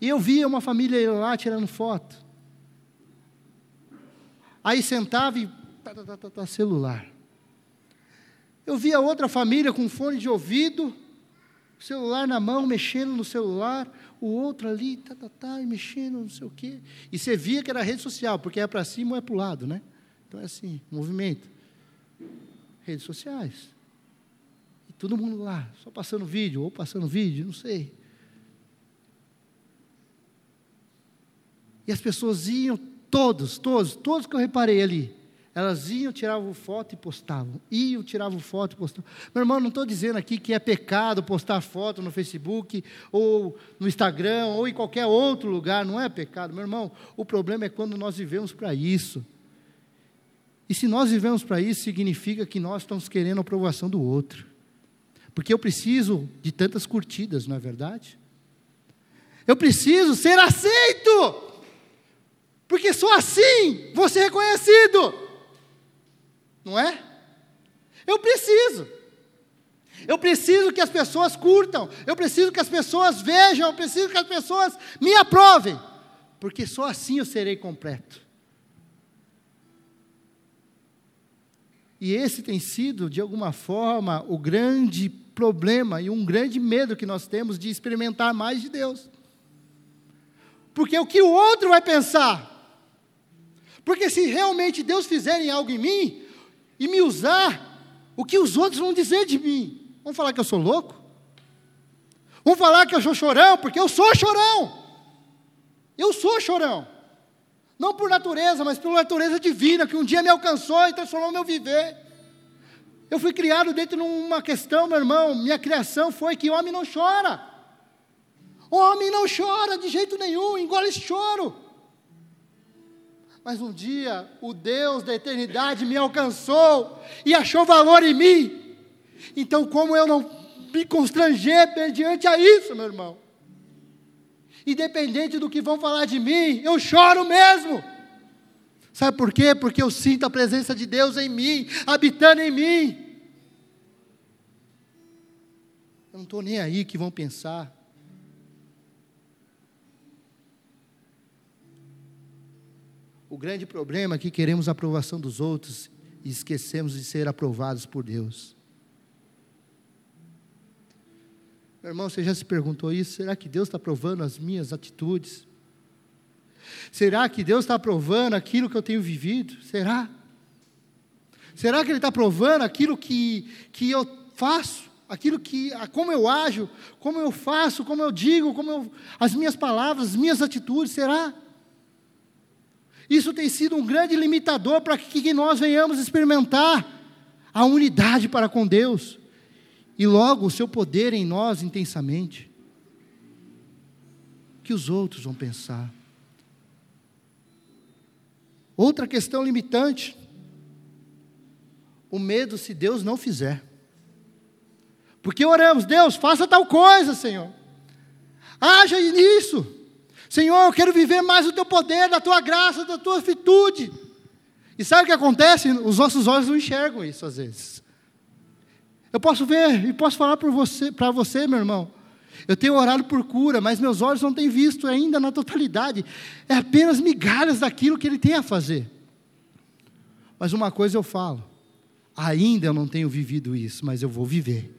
E eu via uma família lá tirando foto. Aí sentava e tá, tá, tá, tá, celular. Eu via outra família com fone de ouvido, celular na mão, mexendo no celular, o outro ali, tá, tá, tá, mexendo, não sei o quê. E você via que era rede social, porque é para cima ou é para o lado, né? Então é assim, movimento. Redes sociais. Todo mundo lá, só passando vídeo, ou passando vídeo, não sei. E as pessoas iam, todos, todos, todos que eu reparei ali, elas iam, tiravam foto e postavam. Iam, tiravam foto e postavam. Meu irmão, não estou dizendo aqui que é pecado postar foto no Facebook, ou no Instagram, ou em qualquer outro lugar. Não é pecado, meu irmão. O problema é quando nós vivemos para isso. E se nós vivemos para isso, significa que nós estamos querendo a aprovação do outro. Porque eu preciso de tantas curtidas, não é verdade? Eu preciso ser aceito. Porque só assim vou ser reconhecido não é? Eu preciso. Eu preciso que as pessoas curtam, eu preciso que as pessoas vejam, eu preciso que as pessoas me aprovem, porque só assim eu serei completo. E esse tem sido, de alguma forma, o grande problema e um grande medo que nós temos de experimentar mais de Deus. Porque o que o outro vai pensar? Porque se realmente Deus fizer algo em mim, e me usar, o que os outros vão dizer de mim? Vão falar que eu sou louco? Vão falar que eu sou chorão, porque eu sou chorão. Eu sou chorão. Não por natureza, mas pela natureza divina, que um dia me alcançou e transformou meu viver. Eu fui criado dentro de uma questão, meu irmão, minha criação foi que homem não chora. Homem não chora de jeito nenhum, engole choro. Mas um dia o Deus da eternidade me alcançou e achou valor em mim. Então, como eu não me constranger diante a isso, meu irmão? Independente do que vão falar de mim, eu choro mesmo. Sabe por quê? Porque eu sinto a presença de Deus em mim, habitando em mim. Eu não estou nem aí que vão pensar. O grande problema é que queremos a aprovação dos outros e esquecemos de ser aprovados por Deus. Meu irmão, você já se perguntou isso? Será que Deus está aprovando as minhas atitudes? Será que Deus está aprovando aquilo que eu tenho vivido? Será? Será que Ele está aprovando aquilo que, que eu faço? Aquilo que, como eu ajo, como eu faço, como eu digo, como eu, as minhas palavras, as minhas atitudes, será? Isso tem sido um grande limitador para que nós venhamos experimentar a unidade para com Deus e logo o seu poder em nós intensamente. O que os outros vão pensar? Outra questão limitante: o medo se Deus não fizer. Porque oramos, Deus, faça tal coisa, Senhor. Haja nisso. Senhor, eu quero viver mais o teu poder, da tua graça, da tua virtude. E sabe o que acontece? Os nossos olhos não enxergam isso às vezes. Eu posso ver e posso falar para você, você, meu irmão. Eu tenho orado por cura, mas meus olhos não têm visto ainda na totalidade. É apenas migalhas daquilo que Ele tem a fazer. Mas uma coisa eu falo: ainda eu não tenho vivido isso, mas eu vou viver.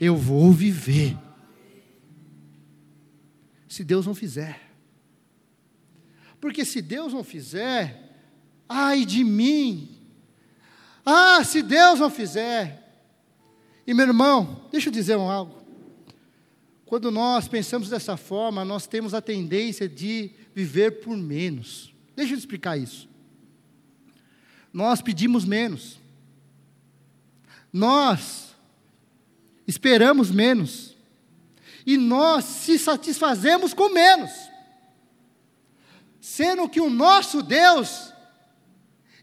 Eu vou viver se Deus não fizer. Porque se Deus não fizer, ai de mim. Ah, se Deus não fizer. E meu irmão, deixa eu dizer algo. Quando nós pensamos dessa forma, nós temos a tendência de viver por menos. Deixa eu explicar isso. Nós pedimos menos. Nós esperamos menos. E nós se satisfazemos com menos. Sendo que o nosso Deus,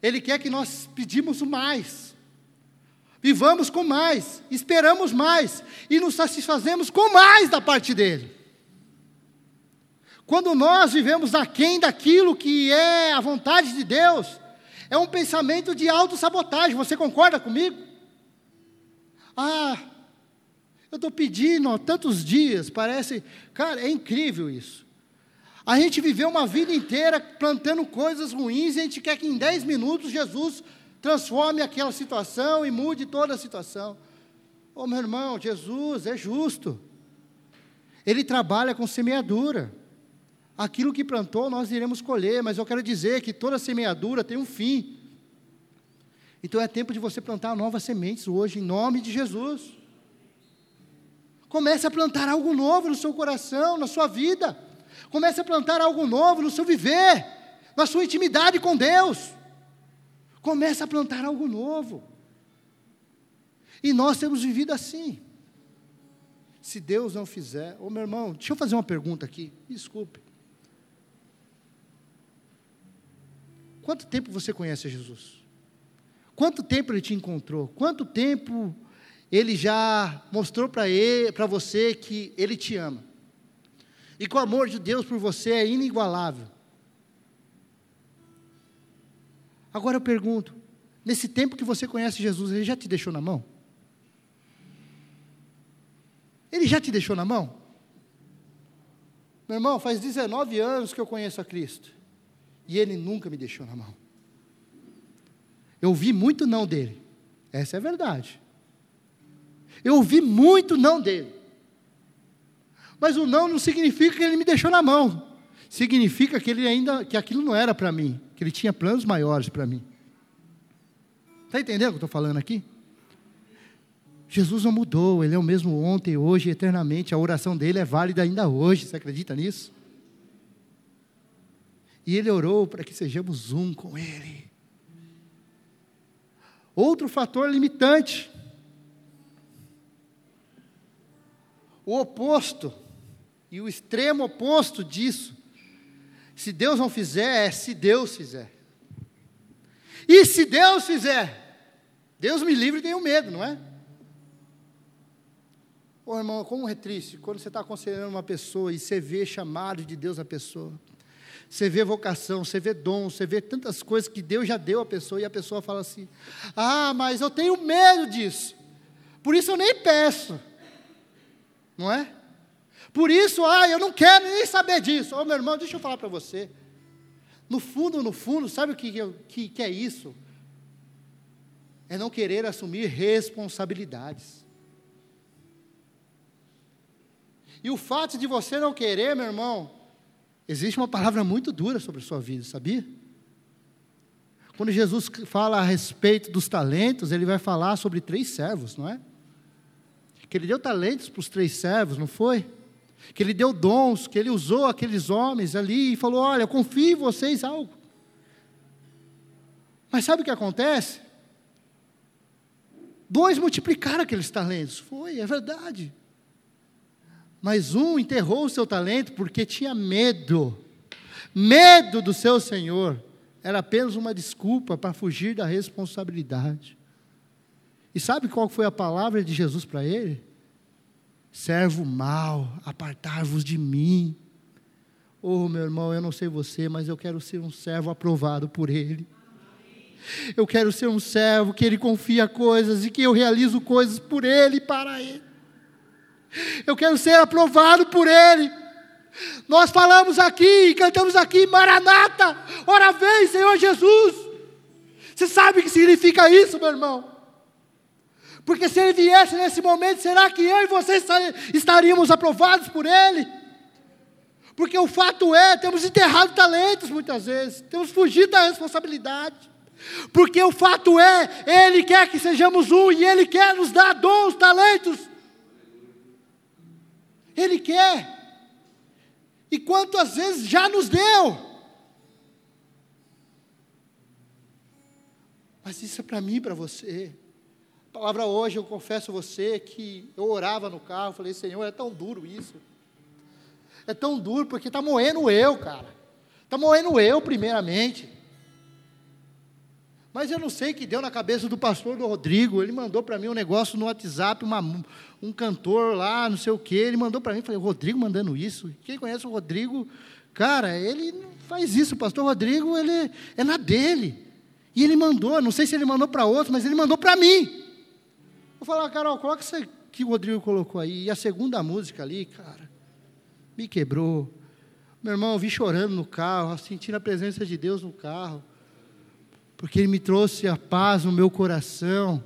Ele quer que nós pedimos o mais. Vivamos com mais, esperamos mais e nos satisfazemos com mais da parte dele. Quando nós vivemos aquém daquilo que é a vontade de Deus, é um pensamento de autossabotagem. Você concorda comigo? Ah, eu estou pedindo há tantos dias, parece. Cara, é incrível isso. A gente viveu uma vida inteira plantando coisas ruins e a gente quer que em 10 minutos Jesus transforme aquela situação e mude toda a situação. Ô meu irmão, Jesus é justo. Ele trabalha com semeadura. Aquilo que plantou, nós iremos colher, mas eu quero dizer que toda semeadura tem um fim. Então é tempo de você plantar novas sementes hoje, em nome de Jesus. Comece a plantar algo novo no seu coração, na sua vida. Comece a plantar algo novo no seu viver, na sua intimidade com Deus. Comece a plantar algo novo. E nós temos vivido assim. Se Deus não fizer, ô meu irmão, deixa eu fazer uma pergunta aqui, desculpe. Quanto tempo você conhece Jesus? Quanto tempo ele te encontrou? Quanto tempo ele já mostrou para você que ele te ama? E que o amor de Deus por você é inigualável. Agora eu pergunto: nesse tempo que você conhece Jesus, ele já te deixou na mão? Ele já te deixou na mão? Meu irmão, faz 19 anos que eu conheço a Cristo. E ele nunca me deixou na mão. Eu ouvi muito não dele. Essa é a verdade. Eu ouvi muito não dele. Mas o não não significa que ele me deixou na mão. Significa que ele ainda que aquilo não era para mim, que ele tinha planos maiores para mim. Está entendendo o que eu estou falando aqui? Jesus não mudou, ele é o mesmo ontem, hoje, eternamente. A oração dele é válida ainda hoje. Você acredita nisso? E ele orou para que sejamos um com ele. Outro fator limitante. O oposto, e o extremo oposto disso. Se Deus não fizer, é se Deus fizer. E se Deus fizer? Deus me livre tenho medo, não é? Ô irmão, como é triste quando você está aconselhando uma pessoa e você vê chamado de Deus na pessoa. Você vê vocação, você vê dom, você vê tantas coisas que Deus já deu à pessoa e a pessoa fala assim: Ah, mas eu tenho medo disso. Por isso eu nem peço. Não é? Por isso, ah, eu não quero nem saber disso. Ô oh, meu irmão, deixa eu falar para você. No fundo, no fundo, sabe o que, que, que é isso? É não querer assumir responsabilidades. E o fato de você não querer, meu irmão, Existe uma palavra muito dura sobre a sua vida, sabia? Quando Jesus fala a respeito dos talentos, ele vai falar sobre três servos, não é? Que ele deu talentos para os três servos, não foi? Que ele deu dons, que ele usou aqueles homens ali e falou: Olha, eu confio em vocês algo. Mas sabe o que acontece? Dois multiplicaram aqueles talentos. Foi, é verdade. Mas um enterrou o seu talento porque tinha medo. Medo do seu senhor. Era apenas uma desculpa para fugir da responsabilidade. E sabe qual foi a palavra de Jesus para ele? Servo mau, apartar-vos de mim. Oh, meu irmão, eu não sei você, mas eu quero ser um servo aprovado por Ele. Eu quero ser um servo que Ele confia coisas e que eu realizo coisas por Ele e para Ele. Eu quero ser aprovado por Ele. Nós falamos aqui, cantamos aqui, Maranata, ora vem, Senhor Jesus. Você sabe o que significa isso, meu irmão? Porque se Ele viesse nesse momento, será que eu e você estaríamos aprovados por Ele? Porque o fato é, temos enterrado talentos muitas vezes, temos fugido da responsabilidade. Porque o fato é, Ele quer que sejamos um e Ele quer nos dar dons, talentos. Ele quer. E quantas vezes já nos deu? Mas isso é para mim e para você. Palavra hoje, eu confesso a você que eu orava no carro, falei, Senhor, é tão duro isso. É tão duro porque está moendo eu, cara. Está moendo eu, primeiramente. Mas eu não sei o que deu na cabeça do pastor do Rodrigo. Ele mandou para mim um negócio no WhatsApp, uma, um cantor lá, não sei o quê. Ele mandou para mim, falei, Rodrigo mandando isso. Quem conhece o Rodrigo, cara, ele não faz isso. O pastor Rodrigo, ele é na dele. E ele mandou, não sei se ele mandou para outro, mas ele mandou para mim. Vou falar, Carol, coloca isso que o Rodrigo colocou aí. E a segunda música ali, cara, me quebrou. Meu irmão, eu vi chorando no carro, sentindo a presença de Deus no carro porque Ele me trouxe a paz no meu coração,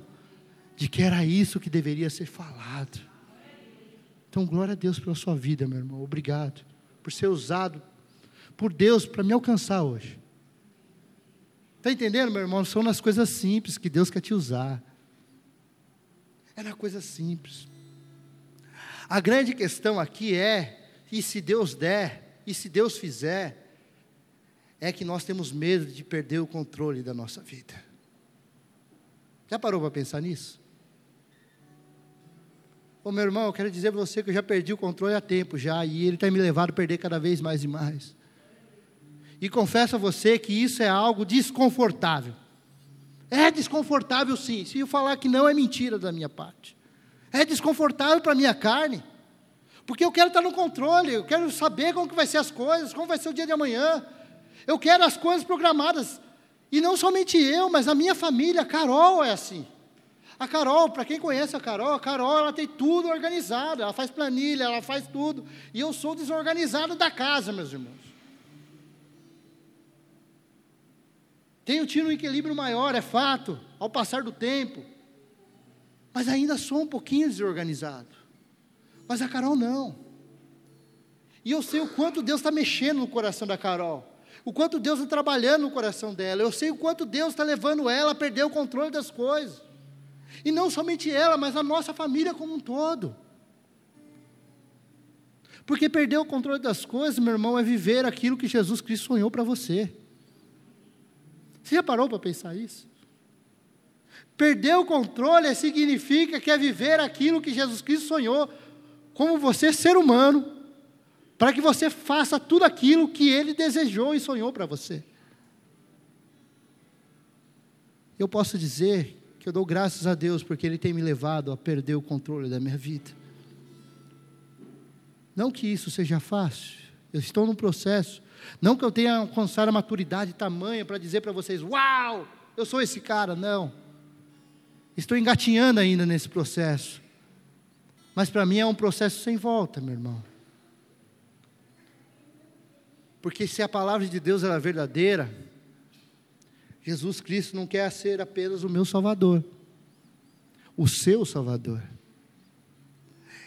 de que era isso que deveria ser falado. Então, glória a Deus pela sua vida, meu irmão. Obrigado por ser usado por Deus para me alcançar hoje. Está entendendo, meu irmão? São nas coisas simples que Deus quer te usar. É coisa simples. A grande questão aqui é: e se Deus der, e se Deus fizer, é que nós temos medo de perder o controle da nossa vida. Já parou para pensar nisso? Ô meu irmão, eu quero dizer para você que eu já perdi o controle há tempo já, e ele tem me levado a perder cada vez mais e mais. E confesso a você que isso é algo desconfortável. É desconfortável sim. Se eu falar que não, é mentira da minha parte. É desconfortável para a minha carne. Porque eu quero estar no controle, eu quero saber como que vai ser as coisas, como vai ser o dia de amanhã. Eu quero as coisas programadas. E não somente eu, mas a minha família, a Carol é assim. A Carol, para quem conhece a Carol, a Carol ela tem tudo organizado, ela faz planilha, ela faz tudo. E eu sou desorganizado da casa, meus irmãos. Tenho tido um equilíbrio maior, é fato, ao passar do tempo. Mas ainda sou um pouquinho desorganizado. Mas a Carol não. E eu sei o quanto Deus está mexendo no coração da Carol o quanto Deus está trabalhando no coração dela, eu sei o quanto Deus está levando ela a perder o controle das coisas. E não somente ela, mas a nossa família como um todo. Porque perder o controle das coisas, meu irmão, é viver aquilo que Jesus Cristo sonhou para você. Você já parou para pensar isso? Perder o controle significa que é viver aquilo que Jesus Cristo sonhou, como você, ser humano, para que você faça tudo aquilo que Ele desejou e sonhou para você. Eu posso dizer que eu dou graças a Deus porque Ele tem me levado a perder o controle da minha vida. Não que isso seja fácil, eu estou num processo. Não que eu tenha alcançado a maturidade tamanha para dizer para vocês: Uau, eu sou esse cara. Não. Estou engatinhando ainda nesse processo. Mas para mim é um processo sem volta, meu irmão. Porque se a palavra de Deus é verdadeira, Jesus Cristo não quer ser apenas o meu Salvador, o seu Salvador.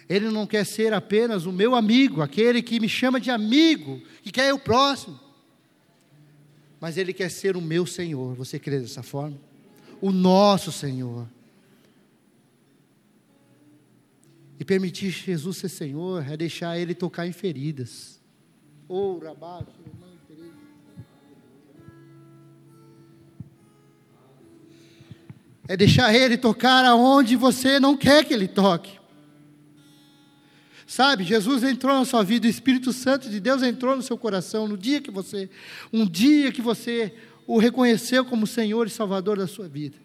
Ele não quer ser apenas o meu amigo, aquele que me chama de amigo, que quer o próximo. Mas Ele quer ser o meu Senhor. Você crê dessa forma? O nosso Senhor. E permitir Jesus ser Senhor é deixar Ele tocar em feridas abaixo. É deixar Ele tocar aonde você não quer que Ele toque. Sabe, Jesus entrou na sua vida, o Espírito Santo de Deus entrou no seu coração no dia que você, um dia que você o reconheceu como Senhor e Salvador da sua vida.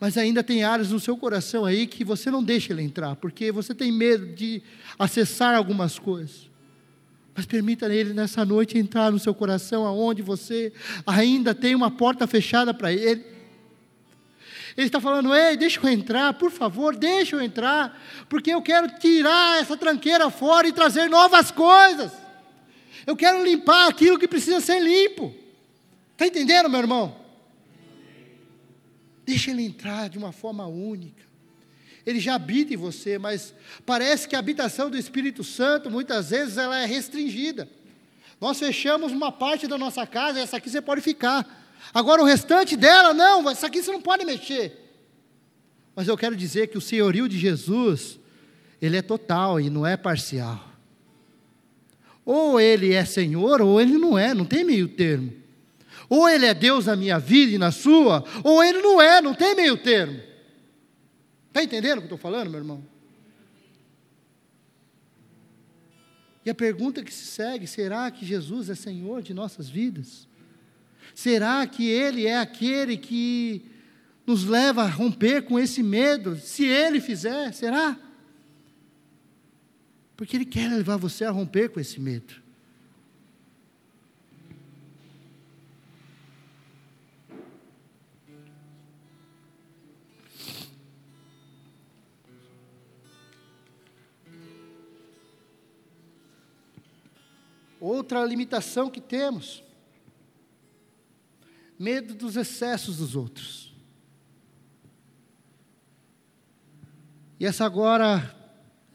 Mas ainda tem áreas no seu coração aí que você não deixa ele entrar, porque você tem medo de acessar algumas coisas. Mas permita Ele nessa noite entrar no seu coração, aonde você ainda tem uma porta fechada para Ele. Ele está falando: Ei, deixa eu entrar, por favor, deixa eu entrar, porque eu quero tirar essa tranqueira fora e trazer novas coisas. Eu quero limpar aquilo que precisa ser limpo. Está entendendo, meu irmão? Deixa ele entrar de uma forma única ele já habita em você, mas parece que a habitação do Espírito Santo, muitas vezes, ela é restringida. Nós fechamos uma parte da nossa casa, essa aqui você pode ficar. Agora o restante dela, não, essa aqui você não pode mexer. Mas eu quero dizer que o senhorio de Jesus, ele é total e não é parcial. Ou ele é Senhor, ou ele não é, não tem meio termo. Ou ele é Deus na minha vida e na sua, ou ele não é, não tem meio termo. Está entendendo o que estou falando, meu irmão? E a pergunta que se segue: será que Jesus é Senhor de nossas vidas? Será que Ele é aquele que nos leva a romper com esse medo? Se Ele fizer, será? Porque Ele quer levar você a romper com esse medo. Outra limitação que temos: medo dos excessos dos outros. E essa agora,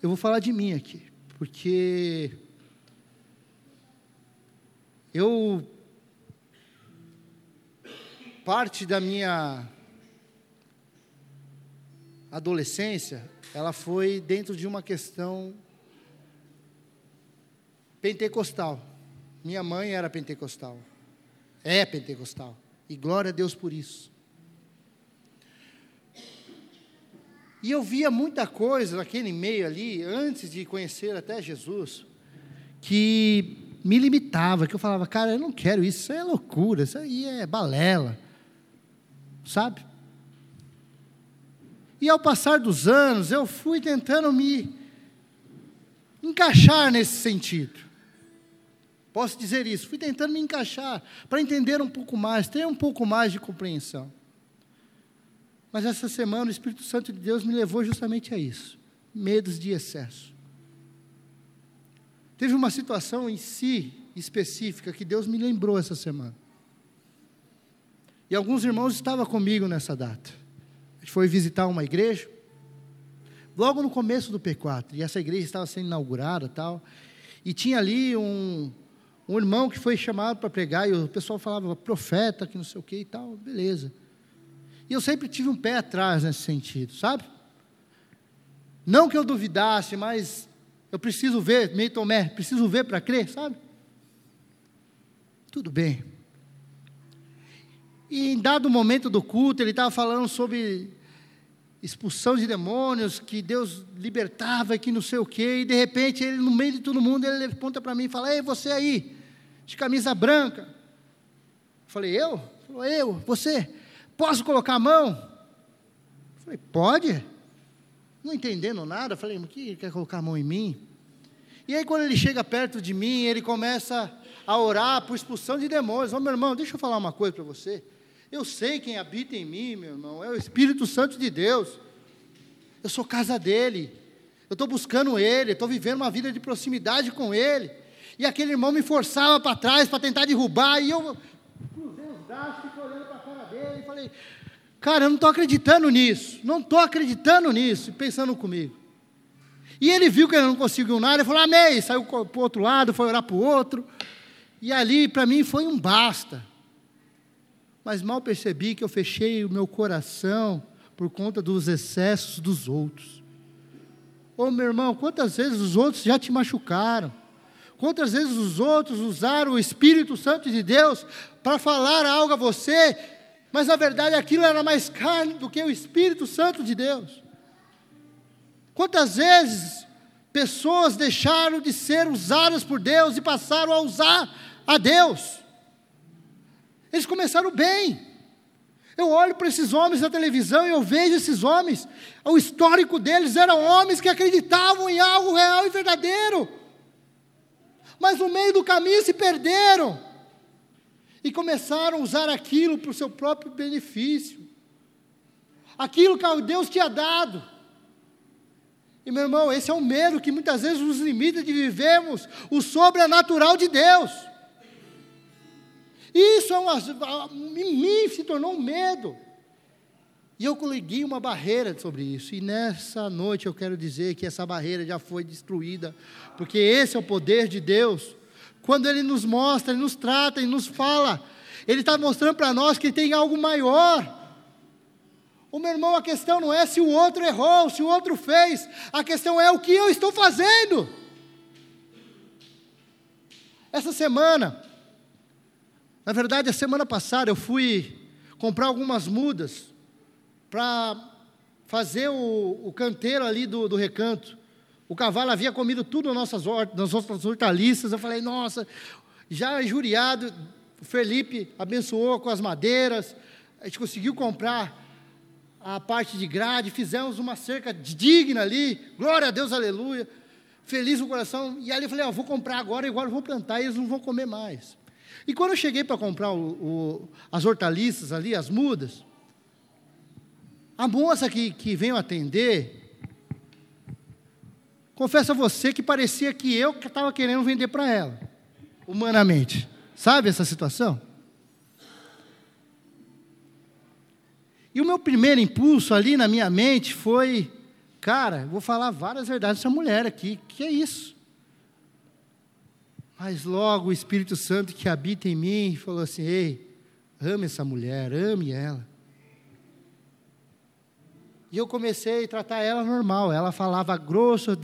eu vou falar de mim aqui, porque eu, parte da minha adolescência, ela foi dentro de uma questão pentecostal. Minha mãe era pentecostal. É pentecostal. E glória a Deus por isso. E eu via muita coisa naquele meio ali, antes de conhecer até Jesus, que me limitava, que eu falava, cara, eu não quero isso, isso é loucura, isso aí é balela. Sabe? E ao passar dos anos, eu fui tentando me encaixar nesse sentido. Posso dizer isso. Fui tentando me encaixar para entender um pouco mais, ter um pouco mais de compreensão. Mas essa semana o Espírito Santo de Deus me levou justamente a isso: medos de excesso. Teve uma situação em si específica que Deus me lembrou essa semana. E alguns irmãos estavam comigo nessa data. A gente foi visitar uma igreja, logo no começo do P4, e essa igreja estava sendo inaugurada tal. E tinha ali um, um irmão que foi chamado para pregar, e o pessoal falava profeta, que não sei o que e tal, beleza. E eu sempre tive um pé atrás nesse sentido, sabe? Não que eu duvidasse, mas eu preciso ver, meio Tomé, preciso ver para crer, sabe? Tudo bem. E em dado momento do culto, ele estava falando sobre expulsão de demônios, que Deus libertava, que não sei o quê, e de repente ele, no meio de todo mundo, ele aponta para mim e fala: Ei, você aí, de camisa branca. Falei, eu? Falou, eu, você, posso colocar a mão? Falei, pode. Não entendendo nada, falei, o que quer colocar a mão em mim? E aí, quando ele chega perto de mim, ele começa a orar por expulsão de demônios. Ô, meu irmão, deixa eu falar uma coisa para você. Eu sei quem habita em mim, meu irmão, é o Espírito Santo de Deus. Eu sou casa dele. Eu estou buscando ele, estou vivendo uma vida de proximidade com ele. E aquele irmão me forçava para trás para tentar derrubar, e eu cruzei os braços, fiquei olhando para a cara dele e falei: Cara, eu não estou acreditando nisso, não estou acreditando nisso, pensando comigo. E ele viu que ele não conseguiu nada, ele falou: Amém, saiu para o outro lado, foi orar para o outro. E ali, para mim, foi um basta mas mal percebi que eu fechei o meu coração por conta dos excessos dos outros. Ô meu irmão, quantas vezes os outros já te machucaram? Quantas vezes os outros usaram o Espírito Santo de Deus para falar algo a você, mas na verdade aquilo era mais carne do que o Espírito Santo de Deus? Quantas vezes pessoas deixaram de ser usadas por Deus e passaram a usar a Deus? Eles começaram bem. Eu olho para esses homens na televisão e eu vejo esses homens, o histórico deles eram homens que acreditavam em algo real e verdadeiro, mas no meio do caminho se perderam e começaram a usar aquilo para o seu próprio benefício, aquilo que Deus tinha dado. E meu irmão, esse é um medo que muitas vezes nos limita de vivermos o sobrenatural de Deus. Isso é em mim se tornou um medo. E eu coloquei uma barreira sobre isso. E nessa noite eu quero dizer que essa barreira já foi destruída, porque esse é o poder de Deus. Quando Ele nos mostra, Ele nos trata, Ele nos fala, Ele está mostrando para nós que tem algo maior. O meu irmão, a questão não é se o outro errou, se o outro fez, a questão é o que eu estou fazendo. Essa semana, na verdade, a semana passada eu fui comprar algumas mudas para fazer o, o canteiro ali do, do recanto. O cavalo havia comido tudo nas nossas, nas nossas hortaliças. Eu falei, nossa, já injuriado, o Felipe abençoou com as madeiras, a gente conseguiu comprar a parte de grade, fizemos uma cerca digna ali, glória a Deus, aleluia, feliz no coração. E ali eu falei, ó, vou comprar agora, agora vou plantar e eles não vão comer mais. E quando eu cheguei para comprar o, o, as hortaliças ali, as mudas, a moça que, que veio atender, confesso a você que parecia que eu que estava querendo vender para ela, humanamente. Sabe essa situação? E o meu primeiro impulso ali na minha mente foi, cara, vou falar várias verdades dessa mulher aqui, que é isso? Mas logo o Espírito Santo que habita em mim falou assim: ei, ame essa mulher, ame ela. E eu comecei a tratar ela normal. Ela falava grosso,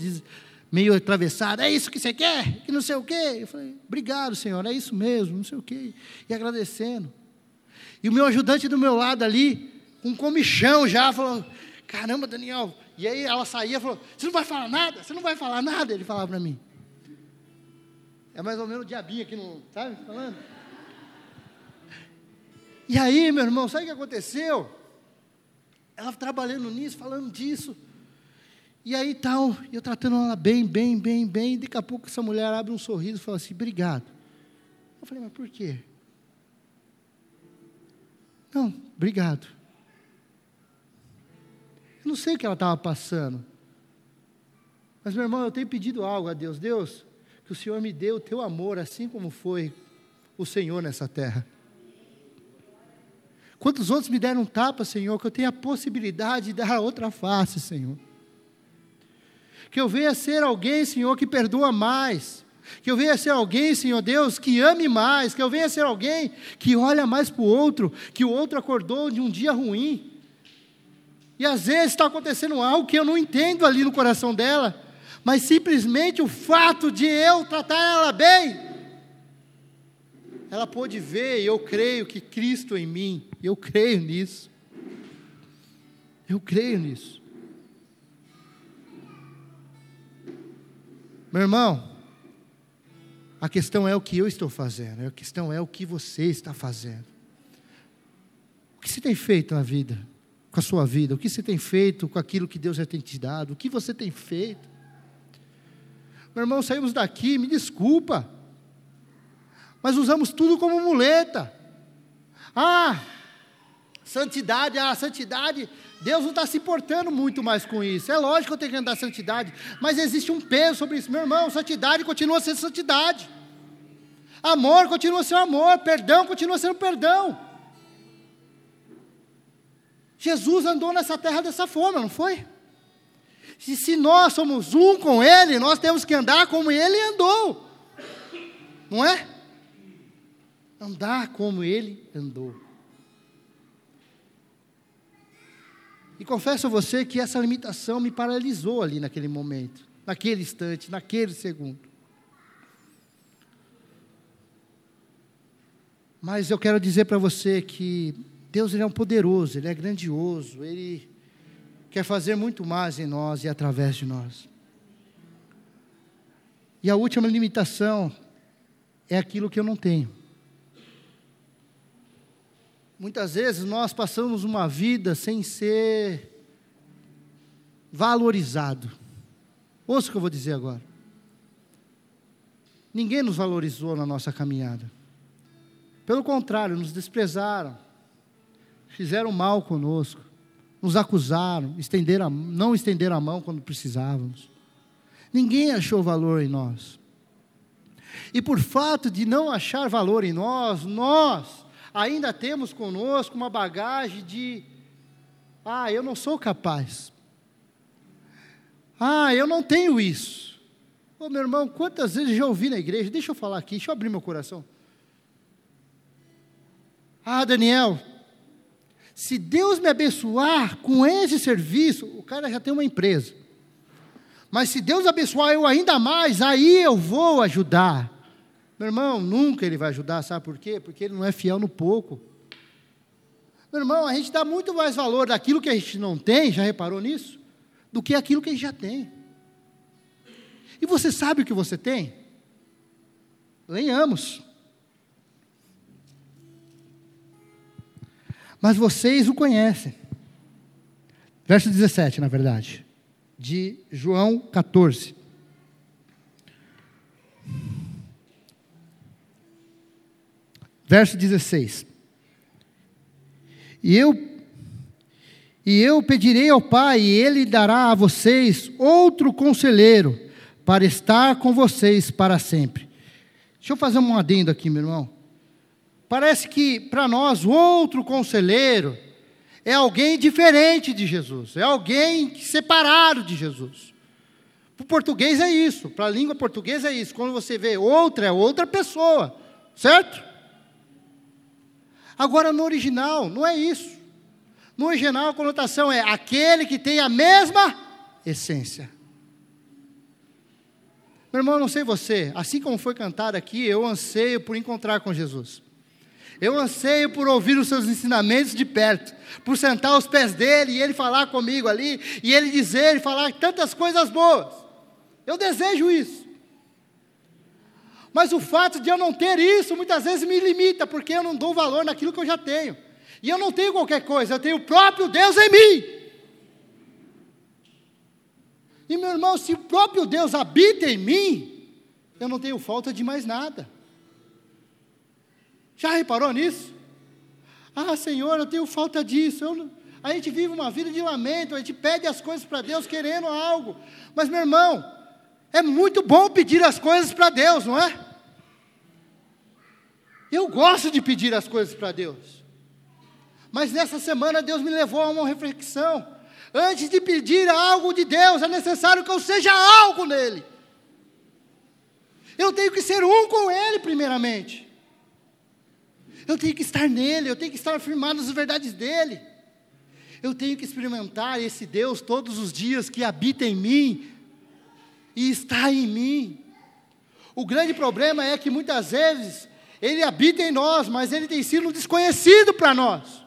meio atravessada: é isso que você quer? Que não sei o quê. Eu falei: obrigado, Senhor, é isso mesmo, não sei o quê. E agradecendo. E o meu ajudante do meu lado ali, com um comichão já, falou: caramba, Daniel. E aí ela saía e falou: você não vai falar nada? Você não vai falar nada? Ele falava para mim. É mais ou menos o diabinho aqui, não, sabe? Falando. E aí, meu irmão, sabe o que aconteceu? Ela trabalhando nisso, falando disso. E aí tal, eu tratando ela bem, bem, bem, bem. E daqui a pouco essa mulher abre um sorriso e fala assim: obrigado. Eu falei, mas por quê? Não, obrigado. Eu não sei o que ela estava passando. Mas, meu irmão, eu tenho pedido algo a Deus. Deus, que o Senhor me dê o teu amor, assim como foi o Senhor nessa terra. Quantos outros me deram um tapa, Senhor, que eu tenha a possibilidade de dar a outra face, Senhor. Que eu venha ser alguém, Senhor, que perdoa mais. Que eu venha ser alguém, Senhor Deus, que ame mais. Que eu venha ser alguém que olha mais para o outro. Que o outro acordou de um dia ruim. E às vezes está acontecendo algo que eu não entendo ali no coração dela mas simplesmente o fato de eu tratar ela bem, ela pôde ver, e eu creio que Cristo em mim, eu creio nisso. Eu creio nisso. Meu irmão, a questão é o que eu estou fazendo, a questão é o que você está fazendo. O que você tem feito na vida, com a sua vida? O que você tem feito com aquilo que Deus já tem te dado? O que você tem feito? Meu irmão, saímos daqui, me desculpa, mas usamos tudo como muleta. Ah, santidade, ah, santidade, Deus não está se portando muito mais com isso. É lógico que eu tenho que andar santidade, mas existe um peso sobre isso, meu irmão. Santidade continua sendo santidade, amor continua sendo amor, perdão continua sendo perdão. Jesus andou nessa terra dessa forma, não foi? E se nós somos um com Ele, nós temos que andar como Ele andou. Não é? Andar como Ele andou. E confesso a você que essa limitação me paralisou ali naquele momento, naquele instante, naquele segundo. Mas eu quero dizer para você que Deus ele é um poderoso, Ele é grandioso, Ele quer fazer muito mais em nós e através de nós. E a última limitação é aquilo que eu não tenho. Muitas vezes nós passamos uma vida sem ser valorizado. Ouça o que eu vou dizer agora. Ninguém nos valorizou na nossa caminhada. Pelo contrário, nos desprezaram, fizeram mal conosco nos acusaram, estenderam, não estenderam a mão quando precisávamos. Ninguém achou valor em nós. E por fato de não achar valor em nós, nós ainda temos conosco uma bagagem de: ah, eu não sou capaz. Ah, eu não tenho isso. Ô oh, meu irmão, quantas vezes já ouvi na igreja, deixa eu falar aqui, deixa eu abrir meu coração. Ah, Daniel, se Deus me abençoar com esse serviço, o cara já tem uma empresa. Mas se Deus abençoar eu ainda mais, aí eu vou ajudar. Meu irmão, nunca ele vai ajudar, sabe por quê? Porque ele não é fiel no pouco. Meu irmão, a gente dá muito mais valor daquilo que a gente não tem, já reparou nisso? Do que aquilo que a gente já tem. E você sabe o que você tem? Lenhamos. Mas vocês o conhecem. Verso 17, na verdade, de João 14. Verso 16. E eu e eu pedirei ao Pai, e ele dará a vocês outro conselheiro para estar com vocês para sempre. Deixa eu fazer um adendo aqui, meu irmão. Parece que para nós o outro conselheiro é alguém diferente de Jesus, é alguém separado de Jesus. Para o português é isso, para a língua portuguesa é isso. Quando você vê outra, é outra pessoa, certo? Agora no original, não é isso. No original, a conotação é aquele que tem a mesma essência. Meu irmão, não sei você, assim como foi cantado aqui, eu anseio por encontrar com Jesus. Eu anseio por ouvir os seus ensinamentos de perto, por sentar aos pés dele e ele falar comigo ali, e ele dizer e falar tantas coisas boas. Eu desejo isso. Mas o fato de eu não ter isso muitas vezes me limita, porque eu não dou valor naquilo que eu já tenho. E eu não tenho qualquer coisa, eu tenho o próprio Deus em mim. E meu irmão, se o próprio Deus habita em mim, eu não tenho falta de mais nada. Já reparou nisso? Ah, Senhor, eu tenho falta disso. Eu A gente vive uma vida de lamento, a gente pede as coisas para Deus querendo algo. Mas, meu irmão, é muito bom pedir as coisas para Deus, não é? Eu gosto de pedir as coisas para Deus. Mas nessa semana Deus me levou a uma reflexão. Antes de pedir algo de Deus, é necessário que eu seja algo nele. Eu tenho que ser um com Ele, primeiramente. Eu tenho que estar nele, eu tenho que estar afirmado nas verdades dele. Eu tenho que experimentar esse Deus todos os dias que habita em mim e está em mim. O grande problema é que muitas vezes ele habita em nós, mas ele tem sido desconhecido para nós.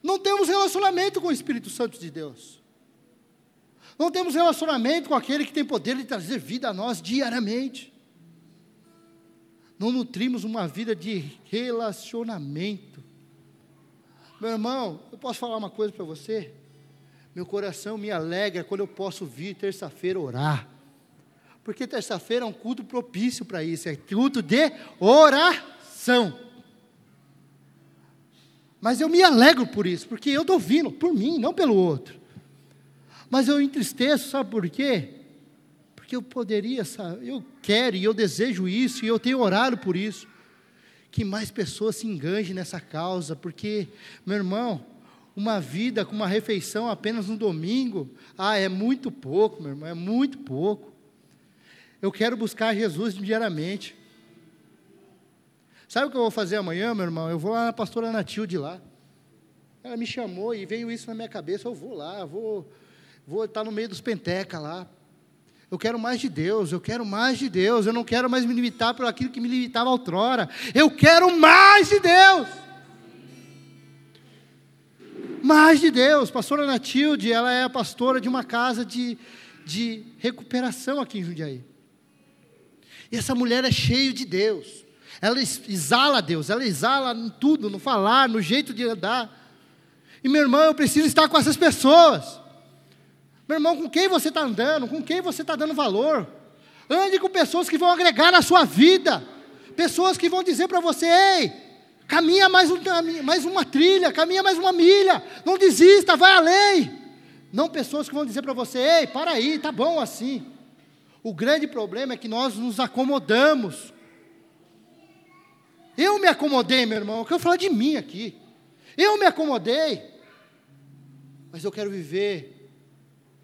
Não temos relacionamento com o Espírito Santo de Deus. Não temos relacionamento com aquele que tem poder de trazer vida a nós diariamente. Não nutrimos uma vida de relacionamento. Meu irmão, eu posso falar uma coisa para você? Meu coração me alegra quando eu posso vir terça-feira orar. Porque terça-feira é um culto propício para isso, é culto de oração. Mas eu me alegro por isso, porque eu estou vindo por mim, não pelo outro. Mas eu entristeço, sabe por quê? Porque eu poderia, sabe, eu quero e eu desejo isso, e eu tenho orado por isso. Que mais pessoas se enganjem nessa causa, porque, meu irmão, uma vida com uma refeição apenas no domingo, ah, é muito pouco, meu irmão, é muito pouco. Eu quero buscar Jesus diariamente. Sabe o que eu vou fazer amanhã, meu irmão? Eu vou lá na pastora Natilde lá. Ela me chamou e veio isso na minha cabeça. Eu vou lá, vou, vou estar no meio dos pentecas lá. Eu quero mais de Deus, eu quero mais de Deus. Eu não quero mais me limitar por aquilo que me limitava outrora. Eu quero mais de Deus. Mais de Deus. Pastora Natilde, ela é a pastora de uma casa de, de recuperação aqui em Jundiaí. E essa mulher é cheia de Deus. Ela exala Deus, ela exala em tudo, no falar, no jeito de andar. E meu irmão, eu preciso estar com essas pessoas. Meu irmão, com quem você está andando? Com quem você está dando valor? Ande com pessoas que vão agregar na sua vida. Pessoas que vão dizer para você: ei, caminha mais, um, mais uma trilha, caminha mais uma milha. Não desista, vai além. Não pessoas que vão dizer para você: ei, para aí, tá bom assim. O grande problema é que nós nos acomodamos eu me acomodei, meu irmão. Eu quero falar de mim aqui. Eu me acomodei. Mas eu quero viver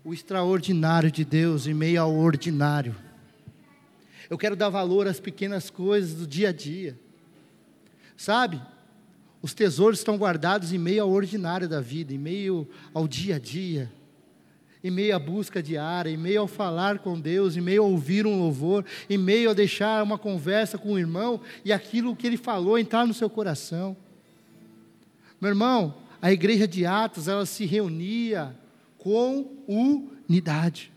o extraordinário de Deus em meio ao ordinário. Eu quero dar valor às pequenas coisas do dia a dia. Sabe? Os tesouros estão guardados em meio ao ordinário da vida, em meio ao dia a dia em meio à busca diária, em meio ao falar com Deus, em meio a ouvir um louvor, em meio a deixar uma conversa com o irmão e aquilo que ele falou entrar no seu coração. Meu irmão, a igreja de Atos, ela se reunia com unidade.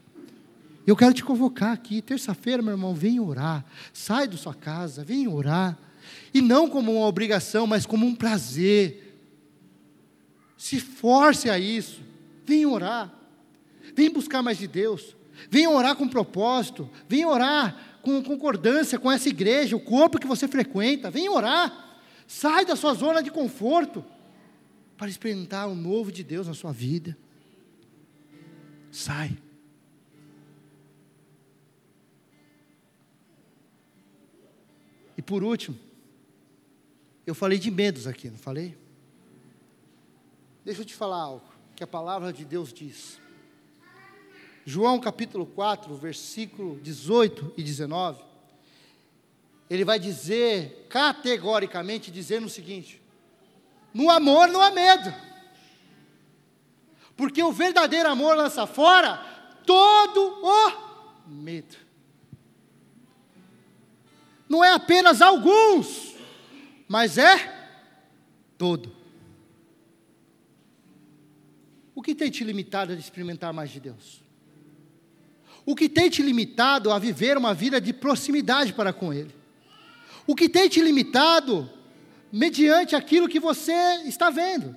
Eu quero te convocar aqui, terça-feira, meu irmão, vem orar. Sai da sua casa, vem orar. E não como uma obrigação, mas como um prazer. Se force a isso. Vem orar. Vem buscar mais de Deus. Vem orar com propósito. Vem orar com concordância com essa igreja, o corpo que você frequenta. Vem orar. Sai da sua zona de conforto para experimentar o novo de Deus na sua vida. Sai. E por último, eu falei de medos aqui, não falei? Deixa eu te falar algo que a palavra de Deus diz. João capítulo 4, versículo 18 e 19. Ele vai dizer categoricamente dizendo o seguinte: no amor não há medo. Porque o verdadeiro amor lança fora todo o medo. Não é apenas alguns, mas é todo. O que tem te limitado a experimentar mais de Deus? O que tem te limitado a viver uma vida de proximidade para com Ele? O que tem te limitado mediante aquilo que você está vendo.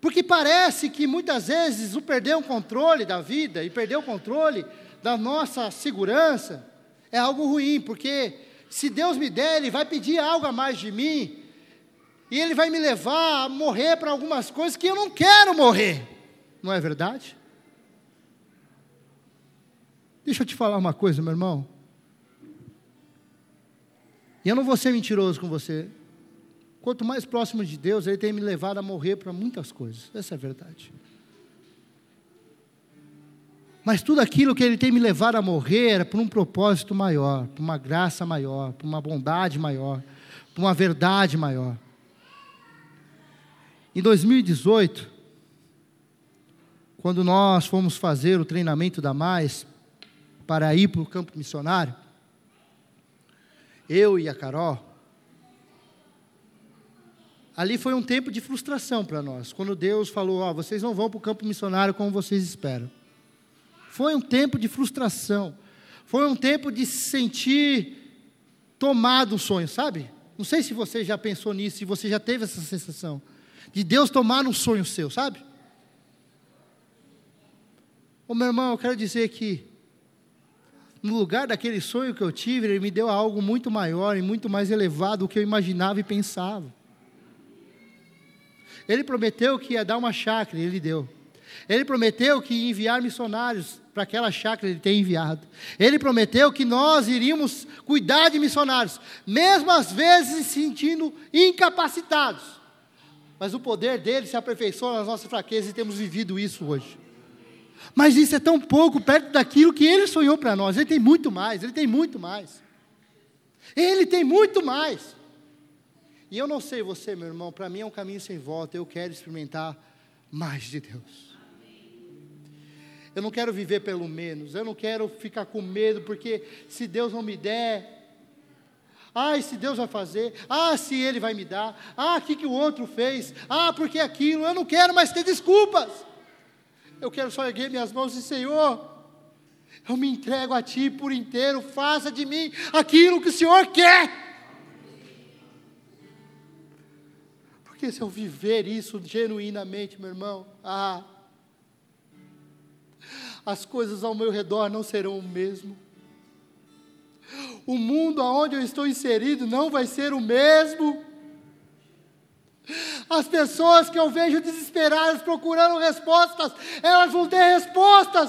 Porque parece que muitas vezes o perder o controle da vida e perder o controle da nossa segurança é algo ruim, porque se Deus me der, Ele vai pedir algo a mais de mim, e Ele vai me levar a morrer para algumas coisas que eu não quero morrer, não é verdade? Deixa eu te falar uma coisa, meu irmão. E eu não vou ser mentiroso com você. Quanto mais próximo de Deus, Ele tem me levado a morrer para muitas coisas. Essa é a verdade. Mas tudo aquilo que Ele tem me levado a morrer era por um propósito maior, por uma graça maior, por uma bondade maior, por uma verdade maior. Em 2018, quando nós fomos fazer o treinamento da Mais para ir para o campo missionário, eu e a Carol, ali foi um tempo de frustração para nós, quando Deus falou: Ó, oh, vocês não vão para o campo missionário como vocês esperam. Foi um tempo de frustração, foi um tempo de se sentir tomado um sonho, sabe? Não sei se você já pensou nisso, se você já teve essa sensação, de Deus tomar um sonho seu, sabe? Ô meu irmão, eu quero dizer que, no lugar daquele sonho que eu tive, Ele me deu algo muito maior e muito mais elevado do que eu imaginava e pensava. Ele prometeu que ia dar uma chácara, ele deu. Ele prometeu que ia enviar missionários para aquela chácara, ele tem enviado. Ele prometeu que nós iríamos cuidar de missionários, mesmo às vezes se sentindo incapacitados. Mas o poder dele se aperfeiçoa nas nossas fraquezas e temos vivido isso hoje. Mas isso é tão pouco perto daquilo que ele sonhou para nós. Ele tem muito mais, ele tem muito mais. Ele tem muito mais. E eu não sei você, meu irmão, para mim é um caminho sem volta. Eu quero experimentar mais de Deus. Eu não quero viver pelo menos. Eu não quero ficar com medo, porque se Deus não me der. Ah, se Deus vai fazer. Ah, se Ele vai me dar. Ah, o que, que o outro fez. Ah, porque aquilo. Eu não quero mais ter desculpas. Eu quero só erguer minhas mãos e Senhor, eu me entrego a Ti por inteiro. Faça de mim aquilo que o Senhor quer. Porque se eu viver isso genuinamente, meu irmão, ah, as coisas ao meu redor não serão o mesmo. O mundo aonde eu estou inserido não vai ser o mesmo. As pessoas que eu vejo desesperadas procurando respostas, elas vão ter respostas.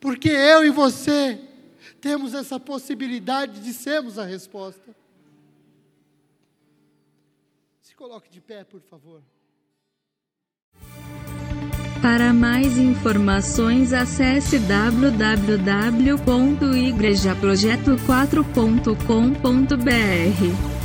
Porque eu e você temos essa possibilidade de sermos a resposta. Se coloque de pé, por favor. Para mais informações, acesse www.igrejaprojeto4.com.br.